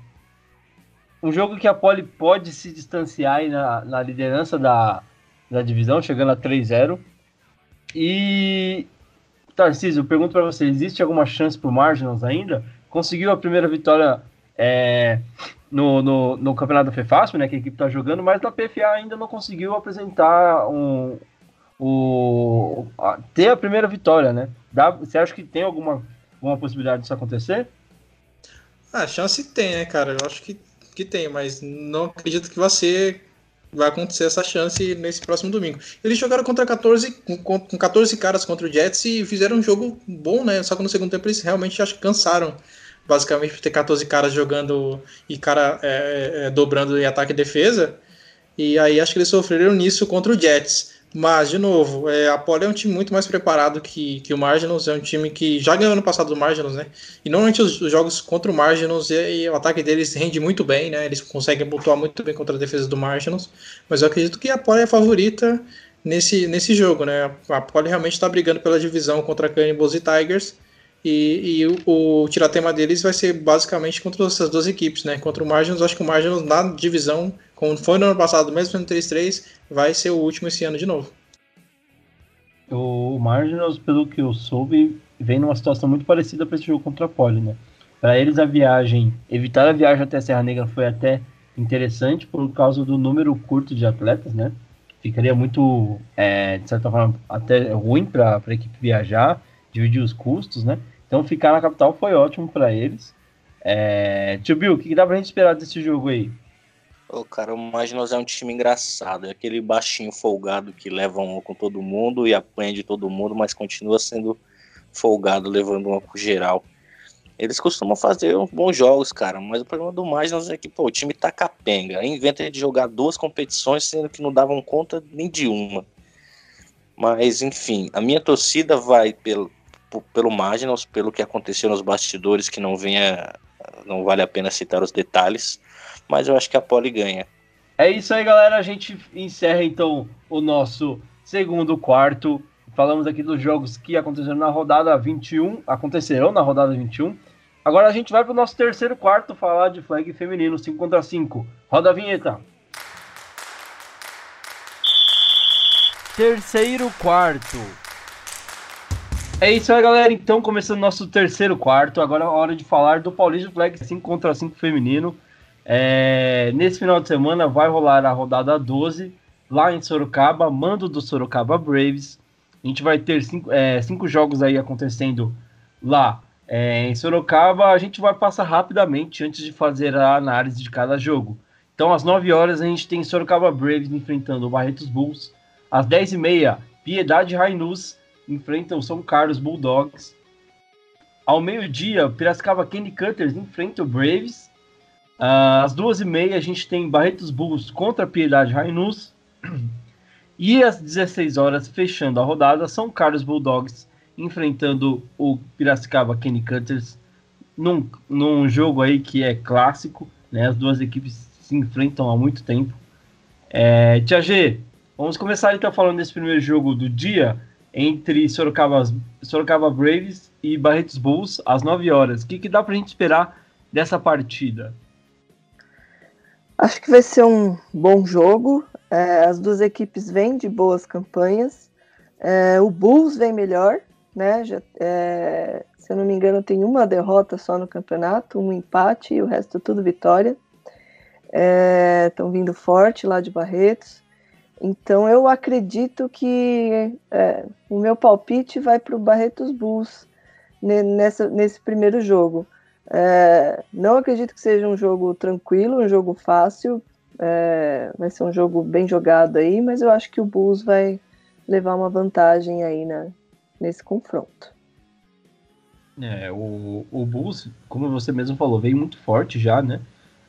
Um jogo que a Poly pode se distanciar na, na liderança da, da divisão, chegando a 3-0. E Tarcísio, eu pergunto para você, existe alguma chance para o Marginals ainda? Conseguiu a primeira vitória é, no, no, no, campeonato da FEFASP, né, que a equipe está jogando, mas na PFA ainda não conseguiu apresentar um, o, a, ter a primeira vitória, né? Dá, você acha que tem alguma, alguma possibilidade disso acontecer? A chance tem, né, cara? Eu acho que, que tem, mas não acredito que vai ser vai acontecer essa chance nesse próximo domingo. Eles jogaram contra 14 com, com 14 caras contra o Jets e fizeram um jogo bom, né? Só que no segundo tempo eles realmente acho que cansaram basicamente ter 14 caras jogando e cara é, é, é, dobrando em ataque e defesa. E aí acho que eles sofreram nisso contra o Jets. Mas, de novo, é, a Poli é um time muito mais preparado que, que o Marginals, é um time que já ganhou no passado do Marginals, né? E normalmente os, os jogos contra o Marginals e, e, o ataque deles rende muito bem, né? Eles conseguem pontuar muito bem contra a defesa do Marginals. Mas eu acredito que a Poli é a favorita nesse, nesse jogo, né? A Poli realmente está brigando pela divisão contra Cannibals e Tigers. E, e o, o tiratema deles vai ser basicamente contra essas duas equipes, né? Contra o Margins, acho que o Margins na divisão, como foi no ano passado, mesmo sendo 3-3, vai ser o último esse ano de novo. O Margins, pelo que eu soube, vem numa situação muito parecida para esse jogo contra a Poli, né? Para eles a viagem, evitar a viagem até a Serra Negra foi até interessante por causa do número curto de atletas, né? Ficaria muito, é, de certa forma, até ruim para a equipe viajar, dividir os custos, né? Então ficar na capital foi ótimo para eles. É... Tio Bill, o que, que dá pra gente esperar desse jogo aí? Ô, cara, o Magnus é um time engraçado. É aquele baixinho folgado que leva um com todo mundo e apanha de todo mundo, mas continua sendo folgado, levando uma pro geral. Eles costumam fazer bons jogos, cara, mas o problema do Magnus é que pô, o time tá capenga. Inventa de jogar duas competições, sendo que não davam conta nem de uma. Mas, enfim, a minha torcida vai pelo, pelo Magnus, pelo que aconteceu nos bastidores, que não venha, não vale a pena citar os detalhes, mas eu acho que a Poli ganha. É isso aí, galera. A gente encerra então o nosso segundo quarto. Falamos aqui dos jogos que aconteceram na rodada 21, acontecerão na rodada 21. Agora a gente vai para o nosso terceiro quarto falar de flag feminino 5 contra 5. Roda a vinheta. Terceiro quarto. É isso aí, galera. Então, começando nosso terceiro quarto. Agora é hora de falar do Paulista Flag 5 contra 5 feminino. É... Nesse final de semana vai rolar a rodada 12 lá em Sorocaba, mando do Sorocaba Braves. A gente vai ter cinco, é, cinco jogos aí acontecendo lá é, em Sorocaba. A gente vai passar rapidamente antes de fazer a análise de cada jogo. Então, às 9 horas, a gente tem Sorocaba Braves enfrentando o Barretos Bulls. Às 10h30, Piedade Rainus enfrentam São Carlos Bulldogs. Ao meio-dia, Piracicaba Candy Cutters enfrenta o Braves. Uh, às duas e meia, a gente tem Barretos Bulls contra Piedade Rainus. E às 16 horas, fechando a rodada, São Carlos Bulldogs enfrentando o Piracicaba Candy Cutters num, num jogo aí que é clássico, né? As duas equipes se enfrentam há muito tempo. É, Tia G, vamos começar então falando desse primeiro jogo do dia entre Sorocaba, Sorocaba Braves e Barretos Bulls às 9 horas. O que, que dá para a gente esperar dessa partida? Acho que vai ser um bom jogo. É, as duas equipes vêm de boas campanhas. É, o Bulls vem melhor, né? Já, é, se eu não me engano, tem uma derrota só no campeonato, um empate e o resto tudo vitória. Estão é, vindo forte lá de Barretos. Então eu acredito que é, o meu palpite vai para o Barretos Bulls nessa, nesse primeiro jogo. É, não acredito que seja um jogo tranquilo, um jogo fácil. É, vai ser um jogo bem jogado aí, mas eu acho que o Bulls vai levar uma vantagem aí na, nesse confronto. É, o, o Bulls, como você mesmo falou, veio muito forte já, né?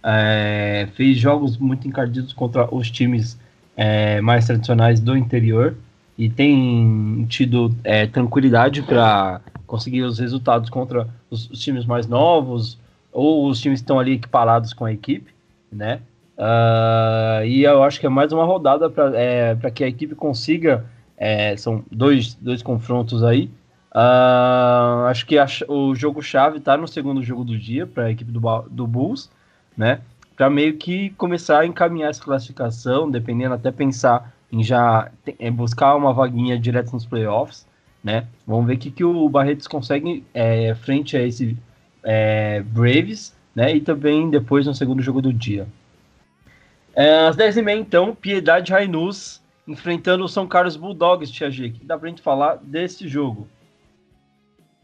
É, fez jogos muito encardidos contra os times é, mais tradicionais do interior e tem tido é, tranquilidade para conseguir os resultados contra os, os, times mais novos ou os times que estão ali equiparados com a equipe, né? Uh, e eu acho que é mais uma rodada para é, que a equipe consiga. É, são dois, dois confrontos aí. Uh, acho que a, o jogo-chave está no segundo jogo do dia para a equipe do, do Bulls, né? para meio que começar a encaminhar essa classificação, dependendo até pensar em já buscar uma vaguinha direto nos playoffs, né? Vamos ver o que, que o Barretos consegue é, frente a esse é, Braves, né? E também depois no segundo jogo do dia. É, às 10h30, então, Piedade Rainus enfrentando o São Carlos Bulldogs, Tia G. O que dá pra gente falar desse jogo?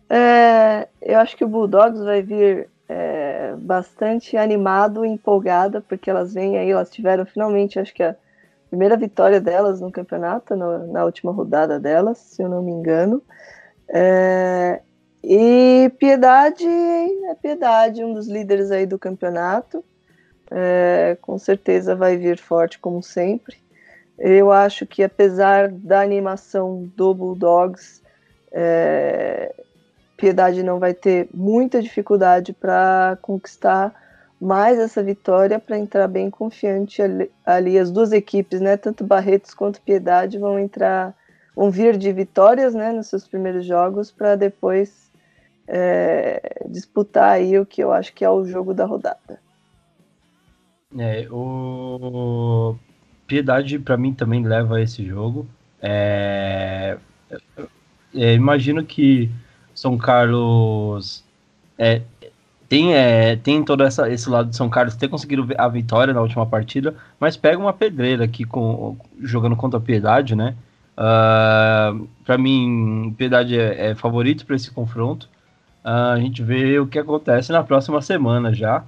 É, eu acho que o Bulldogs vai vir é, bastante animado empolgada, porque elas vêm aí, elas tiveram finalmente, acho que a primeira vitória delas no campeonato, no, na última rodada delas, se eu não me engano. É, e Piedade é Piedade, um dos líderes aí do campeonato. É, com certeza vai vir forte como sempre. Eu acho que apesar da animação do Bulldogs, é, Piedade não vai ter muita dificuldade para conquistar mais essa vitória para entrar bem confiante ali, ali, as duas equipes, né, tanto Barretos quanto Piedade vão entrar, vão vir de vitórias, né, nos seus primeiros jogos para depois é, disputar aí o que eu acho que é o jogo da rodada. É, o Piedade para mim também leva esse jogo. É, é, imagino que são Carlos é, tem, é, tem todo essa, esse lado de São Carlos ter conseguido a vitória na última partida, mas pega uma pedreira aqui com, jogando contra a Piedade, né? Uh, ah, para mim, Piedade é, é favorito para esse confronto. Uh, a gente vê o que acontece na próxima semana já.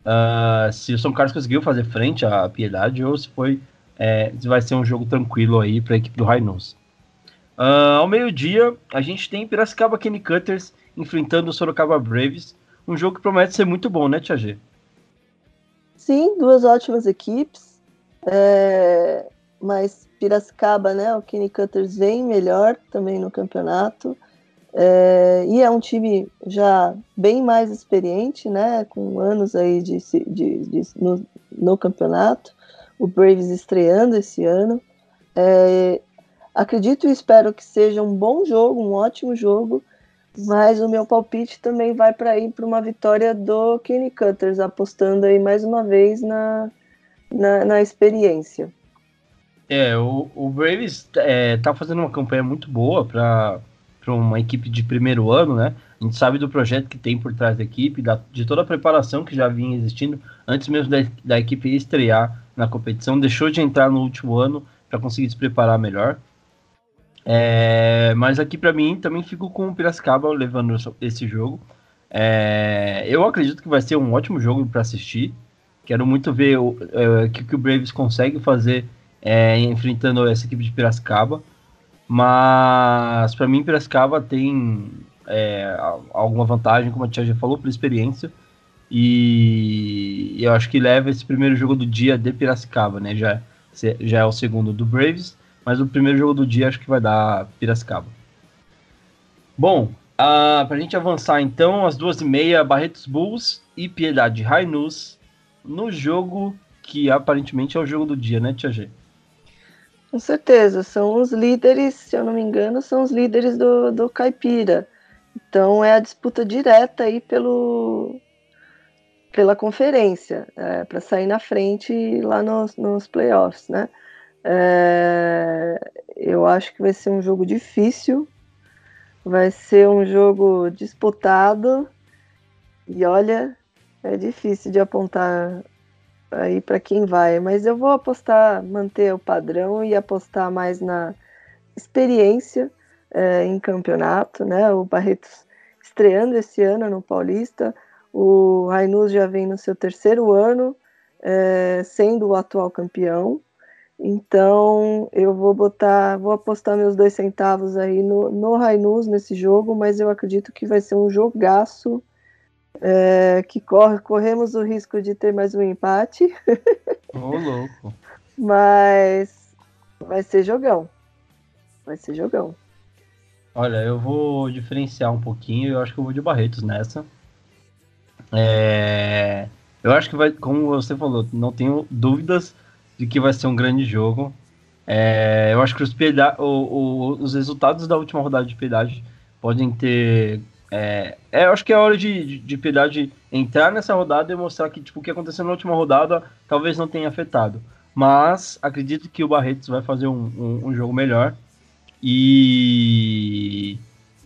Uh, se o São Carlos conseguiu fazer frente à Piedade ou se foi é, se vai ser um jogo tranquilo aí para a equipe do Rhinos. Uh, ao meio-dia, a gente tem Piracicaba Kenny Cutters enfrentando o Sorocaba Braves. Um jogo que promete ser muito bom, né, Tia G? Sim, duas ótimas equipes. É... Mas Piracicaba, né? O Kenny Cutters vem melhor também no campeonato. É... E é um time já bem mais experiente, né? Com anos aí de, de, de no, no, campeonato. O Braves estreando esse ano. É, Acredito e espero que seja um bom jogo, um ótimo jogo, mas o meu palpite também vai para ir para uma vitória do Kenny Cutters, apostando aí mais uma vez na, na, na experiência. É, o, o Braves é, tá fazendo uma campanha muito boa para uma equipe de primeiro ano, né? A gente sabe do projeto que tem por trás da equipe, da, de toda a preparação que já vinha existindo antes mesmo da, da equipe estrear na competição. Deixou de entrar no último ano para conseguir se preparar melhor. É, mas aqui para mim também fico com o Piracicaba levando esse jogo. É, eu acredito que vai ser um ótimo jogo para assistir. Quero muito ver o é, que, que o Braves consegue fazer é, enfrentando essa equipe de Piracicaba. Mas para mim Piracicaba tem é, alguma vantagem, como a Tia já falou, por experiência. E eu acho que leva esse primeiro jogo do dia de Piracicaba, né? Já, já é o segundo do Braves mas o primeiro jogo do dia acho que vai dar Piracicaba. Bom, uh, para a gente avançar então, às duas e meia, Barretos Bulls e Piedade Rainus no jogo que aparentemente é o jogo do dia, né, Tia G? Com certeza, são os líderes, se eu não me engano, são os líderes do, do Caipira. Então é a disputa direta aí pelo, pela conferência, é, para sair na frente lá nos, nos playoffs, né? É, eu acho que vai ser um jogo difícil, vai ser um jogo disputado e olha, é difícil de apontar aí para quem vai, mas eu vou apostar, manter o padrão e apostar mais na experiência é, em campeonato, né? O Barretos estreando esse ano no Paulista, o Rainus já vem no seu terceiro ano, é, sendo o atual campeão. Então eu vou botar, vou apostar meus dois centavos aí no, no Rainus nesse jogo, mas eu acredito que vai ser um jogaço é, que corre, corremos o risco de ter mais um empate. Ô, oh, louco. mas vai ser jogão. Vai ser jogão. Olha, eu vou diferenciar um pouquinho, eu acho que eu vou de Barretos nessa. É, eu acho que vai, como você falou, não tenho dúvidas de que vai ser um grande jogo. É, eu acho que os, o, o, os resultados da última rodada de Piedade podem ter. É, é, eu acho que é hora de, de, de Piedade entrar nessa rodada e mostrar que tipo, o que aconteceu na última rodada talvez não tenha afetado. Mas acredito que o Barretos vai fazer um, um, um jogo melhor. e,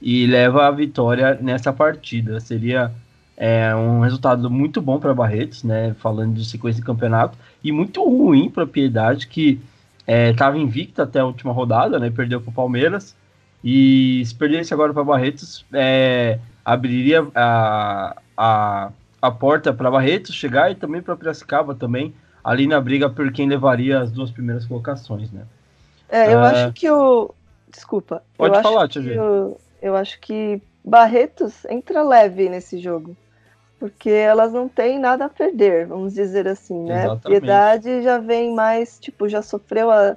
e leva a vitória nessa partida. Seria é, um resultado muito bom para Barretos, né? Falando de sequência de campeonato, e muito ruim para Piedade, que estava é, invicta até a última rodada, né? Perdeu para o Palmeiras. E se perdesse agora para Barretos, é, abriria a, a, a porta para Barretos chegar e também para Piracicaba também, ali na briga por quem levaria as duas primeiras colocações, né? É, eu acho que o. Desculpa. Pode eu falar, Tia eu, eu acho que Barretos entra leve nesse jogo. Porque elas não têm nada a perder, vamos dizer assim, né? Exatamente. Piedade já vem mais, tipo, já sofreu a,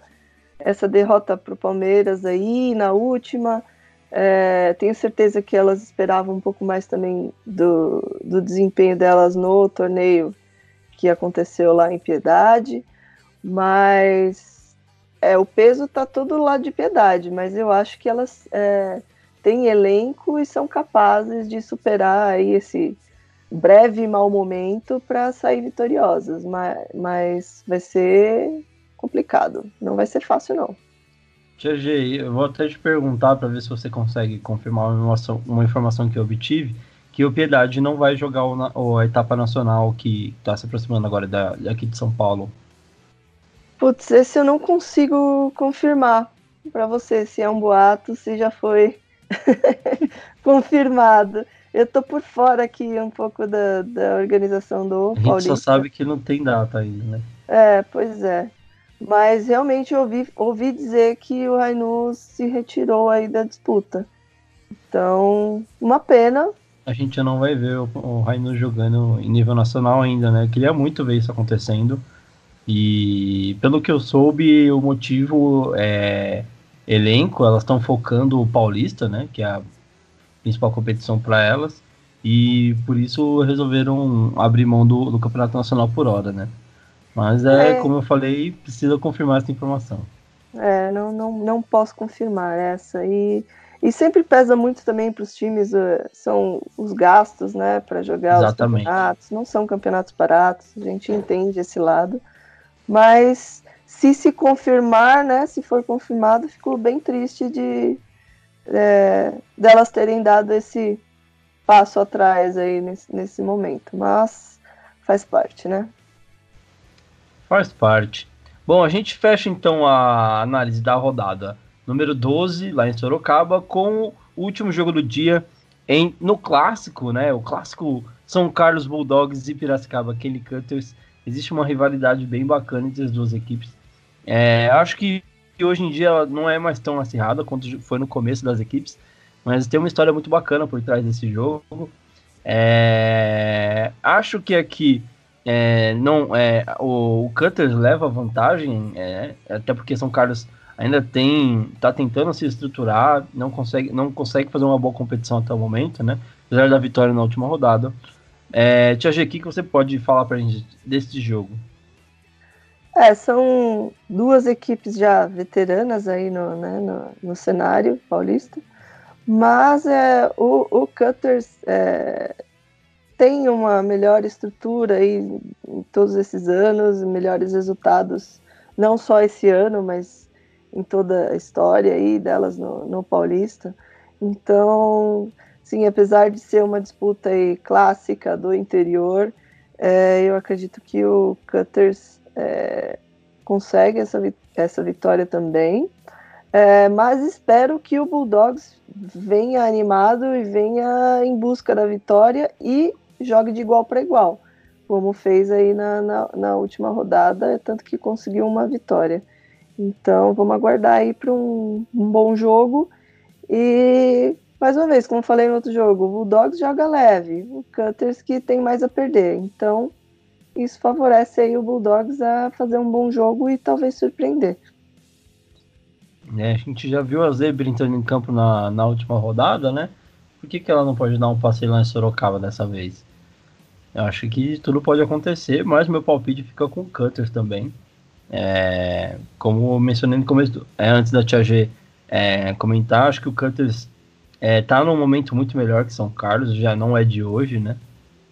essa derrota para o Palmeiras aí na última. É, tenho certeza que elas esperavam um pouco mais também do, do desempenho delas no torneio que aconteceu lá em Piedade, mas é, o peso tá todo lá de Piedade, mas eu acho que elas é, têm elenco e são capazes de superar aí esse breve mau momento para sair vitoriosas, mas, mas vai ser complicado, não vai ser fácil não. Tia G, eu vou até te perguntar para ver se você consegue confirmar uma informação, uma informação que eu obtive, que o Piedade não vai jogar o, a etapa nacional que está se aproximando agora da, daqui de São Paulo. Putz, esse eu não consigo confirmar para você se é um boato, se já foi confirmado. Eu tô por fora aqui um pouco da, da organização do A gente só sabe que não tem data ainda, né? É, pois é. Mas realmente ouvi, ouvi dizer que o Rainu se retirou aí da disputa. Então, uma pena. A gente não vai ver o, o Rainu jogando em nível nacional ainda, né? Eu queria muito ver isso acontecendo. E pelo que eu soube, o motivo é elenco, elas estão focando o Paulista, né? Que é a principal competição para elas. E por isso resolveram abrir mão do, do Campeonato Nacional por hora, né? Mas é, é, como eu falei, precisa confirmar essa informação. É, não, não, não posso confirmar essa. E, e sempre pesa muito também para os times, uh, são os gastos, né, para jogar Exatamente. os campeonatos. Não são campeonatos baratos, a gente entende esse lado. Mas se se confirmar, né, se for confirmado, ficou bem triste de é, delas terem dado esse passo atrás aí nesse, nesse momento. Mas faz parte, né? Faz parte. Bom, a gente fecha então a análise da rodada número 12, lá em Sorocaba, com o último jogo do dia em, no clássico, né? O clássico São Carlos Bulldogs e Piracicaba Kelly Cutters. Existe uma rivalidade bem bacana entre as duas equipes. É, acho que hoje em dia ela não é mais tão acirrada quanto foi no começo das equipes, mas tem uma história muito bacana por trás desse jogo. É, acho que aqui é, não, é, o, o Cutters leva vantagem, é, até porque São Carlos ainda tem, tá tentando se estruturar, não consegue, não consegue fazer uma boa competição até o momento, né? Apesar da vitória na última rodada. É, Tia G, o que você pode falar pra gente desse jogo? É, são duas equipes já veteranas aí no, né, no, no cenário paulista, mas é, o, o Cutters é, tem uma melhor estrutura aí em todos esses anos, melhores resultados, não só esse ano, mas em toda a história aí delas no, no Paulista. Então, sim, apesar de ser uma disputa aí clássica do interior, é, eu acredito que o Cutters é, consegue essa, essa vitória também. É, mas espero que o Bulldogs venha animado e venha em busca da vitória e jogue de igual para igual, como fez aí na, na, na, última rodada, tanto que conseguiu uma vitória. Então vamos aguardar aí para um, um, bom jogo. E mais uma vez, como falei no outro jogo, o Bulldogs joga leve, o Cutters que tem mais a perder. Então isso favorece aí o Bulldogs a fazer um bom jogo e talvez surpreender. É, a gente já viu a Zebra entrando em campo na, na última rodada, né? Por que, que ela não pode dar um passeio lá em Sorocaba dessa vez? Eu acho que tudo pode acontecer, mas meu palpite fica com o Cutters também. É, como eu mencionei no começo, do, é, antes da Tia G é, comentar, acho que o Cutters é, tá num momento muito melhor que São Carlos, já não é de hoje, né?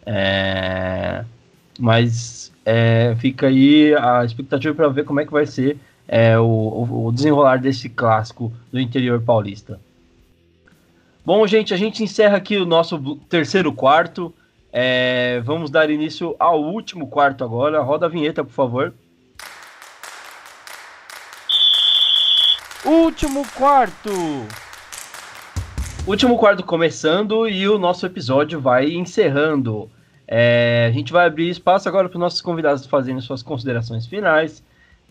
É, mas é, fica aí a expectativa para ver como é que vai ser é, o, o desenrolar desse clássico do interior paulista. Bom, gente, a gente encerra aqui o nosso terceiro quarto. É, vamos dar início ao último quarto agora. Roda a vinheta, por favor. Último quarto. Último quarto começando e o nosso episódio vai encerrando. É, a gente vai abrir espaço agora para os nossos convidados fazerem suas considerações finais.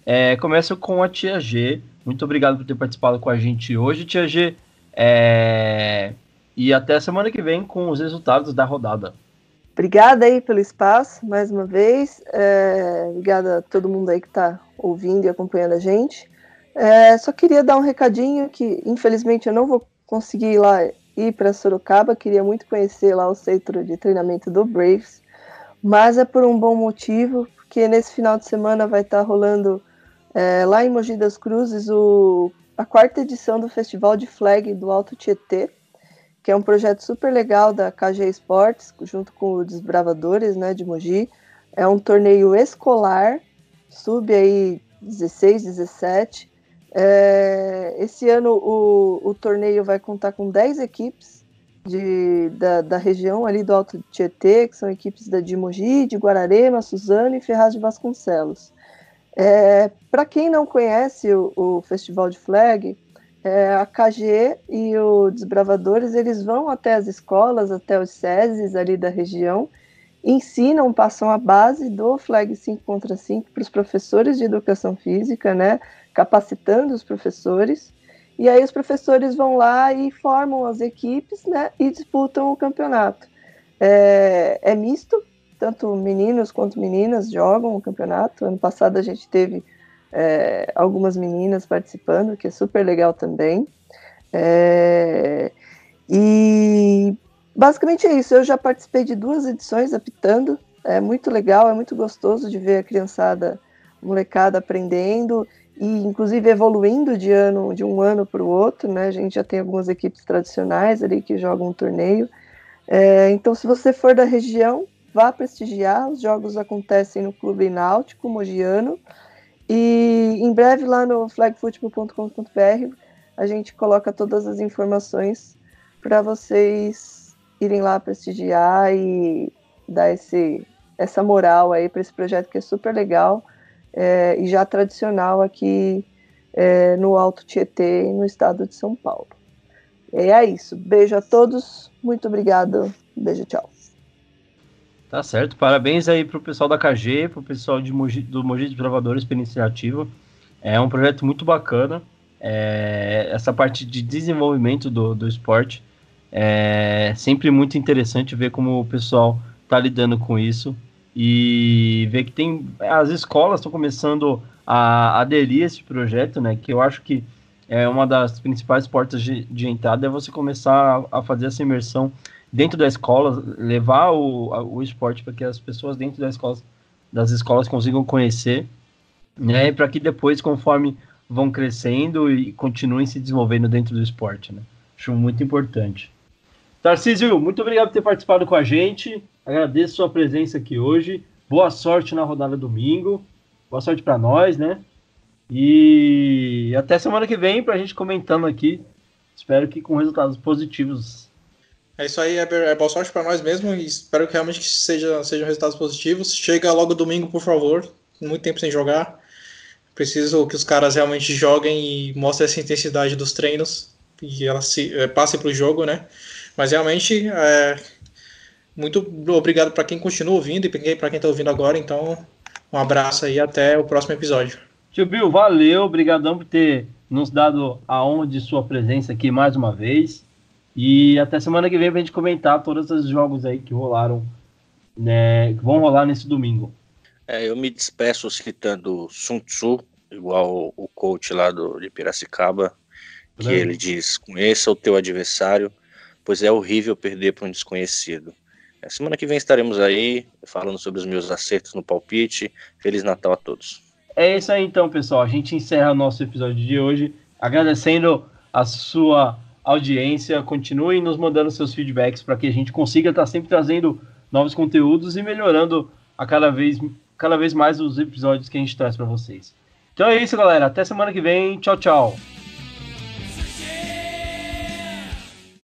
É, começo com a Tia G. Muito obrigado por ter participado com a gente hoje, Tia G. É, e até semana que vem com os resultados da rodada. Obrigada aí pelo espaço, mais uma vez. É, obrigada a todo mundo aí que está ouvindo e acompanhando a gente. É, só queria dar um recadinho que, infelizmente, eu não vou conseguir ir lá ir para Sorocaba. Queria muito conhecer lá o centro de treinamento do Braves, mas é por um bom motivo, porque nesse final de semana vai estar tá rolando é, lá em Mogi das Cruzes o, a quarta edição do Festival de Flag do Alto Tietê, que é um projeto super legal da KG Esportes, junto com os Desbravadores né, de Mogi. É um torneio escolar, sub aí 16, 17, é, esse ano o, o torneio vai contar com 10 equipes de, da, da região ali do Alto Tietê, que são equipes da de de Guararema, Suzano e Ferraz de Vasconcelos. É, Para quem não conhece o, o Festival de Flag, é, a KG e os Desbravadores eles vão até as escolas, até os SESIs ali da região, ensinam, passam a base do Flag 5 contra 5 para os professores de educação física, né? Capacitando os professores. E aí os professores vão lá e formam as equipes né, e disputam o campeonato. É, é misto, tanto meninos quanto meninas jogam o campeonato. Ano passado a gente teve é, algumas meninas participando, que é super legal também. É, e basicamente é isso. Eu já participei de duas edições apitando. É muito legal, é muito gostoso de ver a criançada, a molecada aprendendo e inclusive evoluindo de ano de um ano para o outro, né? A gente já tem algumas equipes tradicionais ali que jogam um torneio. É, então, se você for da região, vá prestigiar. Os jogos acontecem no Clube Náutico Mogiano e em breve lá no flagfootball.com.br a gente coloca todas as informações para vocês irem lá prestigiar e dar esse, essa moral aí para esse projeto que é super legal é, e já tradicional aqui é, no Alto Tietê, no estado de São Paulo. E é isso. Beijo a todos. Muito obrigado. Beijo, tchau. Tá certo. Parabéns aí pro pessoal da KG, pro pessoal de Mogi, do Mogi dos Bravadores pela iniciativa. É um projeto muito bacana. É, essa parte de desenvolvimento do, do esporte é sempre muito interessante ver como o pessoal tá lidando com isso e ver que tem as escolas estão começando a aderir a esse projeto, né? Que eu acho que é uma das principais portas de, de entrada é você começar a, a, fazer essa imersão dentro da escola, levar o, a, o esporte para que as pessoas dentro das escolas, das escolas consigam conhecer, né? Para que depois, conforme vão crescendo e continuem se desenvolvendo dentro do esporte, né? Acho muito importante. Tarcísio, muito obrigado por ter participado com a gente. Agradeço sua presença aqui hoje. Boa sorte na rodada domingo. Boa sorte para nós, né? E até semana que vem para a gente comentando aqui. Espero que com resultados positivos. É isso aí, é, boa sorte para nós mesmo e espero que realmente seja, sejam resultados positivos. Chega logo domingo, por favor. Muito tempo sem jogar. Preciso que os caras realmente joguem e mostrem essa intensidade dos treinos e ela se é, passe para o jogo, né? Mas realmente é, muito obrigado para quem continua ouvindo e para quem está ouvindo agora. Então, um abraço aí até o próximo episódio. Tio Bill, valeu, obrigadão por ter nos dado a honra de sua presença aqui mais uma vez. E até semana que vem para a gente comentar todos os jogos aí que rolaram, né, que vão rolar nesse domingo. É, eu me despeço citando Sun Tzu, igual o coach lá do, de Piracicaba, que ele diz: conheça o teu adversário, pois é horrível perder para um desconhecido. É, semana que vem estaremos aí falando sobre os meus acertos no palpite. Feliz Natal a todos. É isso aí então, pessoal. A gente encerra nosso episódio de hoje agradecendo a sua audiência. Continuem nos mandando seus feedbacks para que a gente consiga estar sempre trazendo novos conteúdos e melhorando a cada vez, cada vez mais os episódios que a gente traz para vocês. Então é isso, galera. Até semana que vem. Tchau, tchau.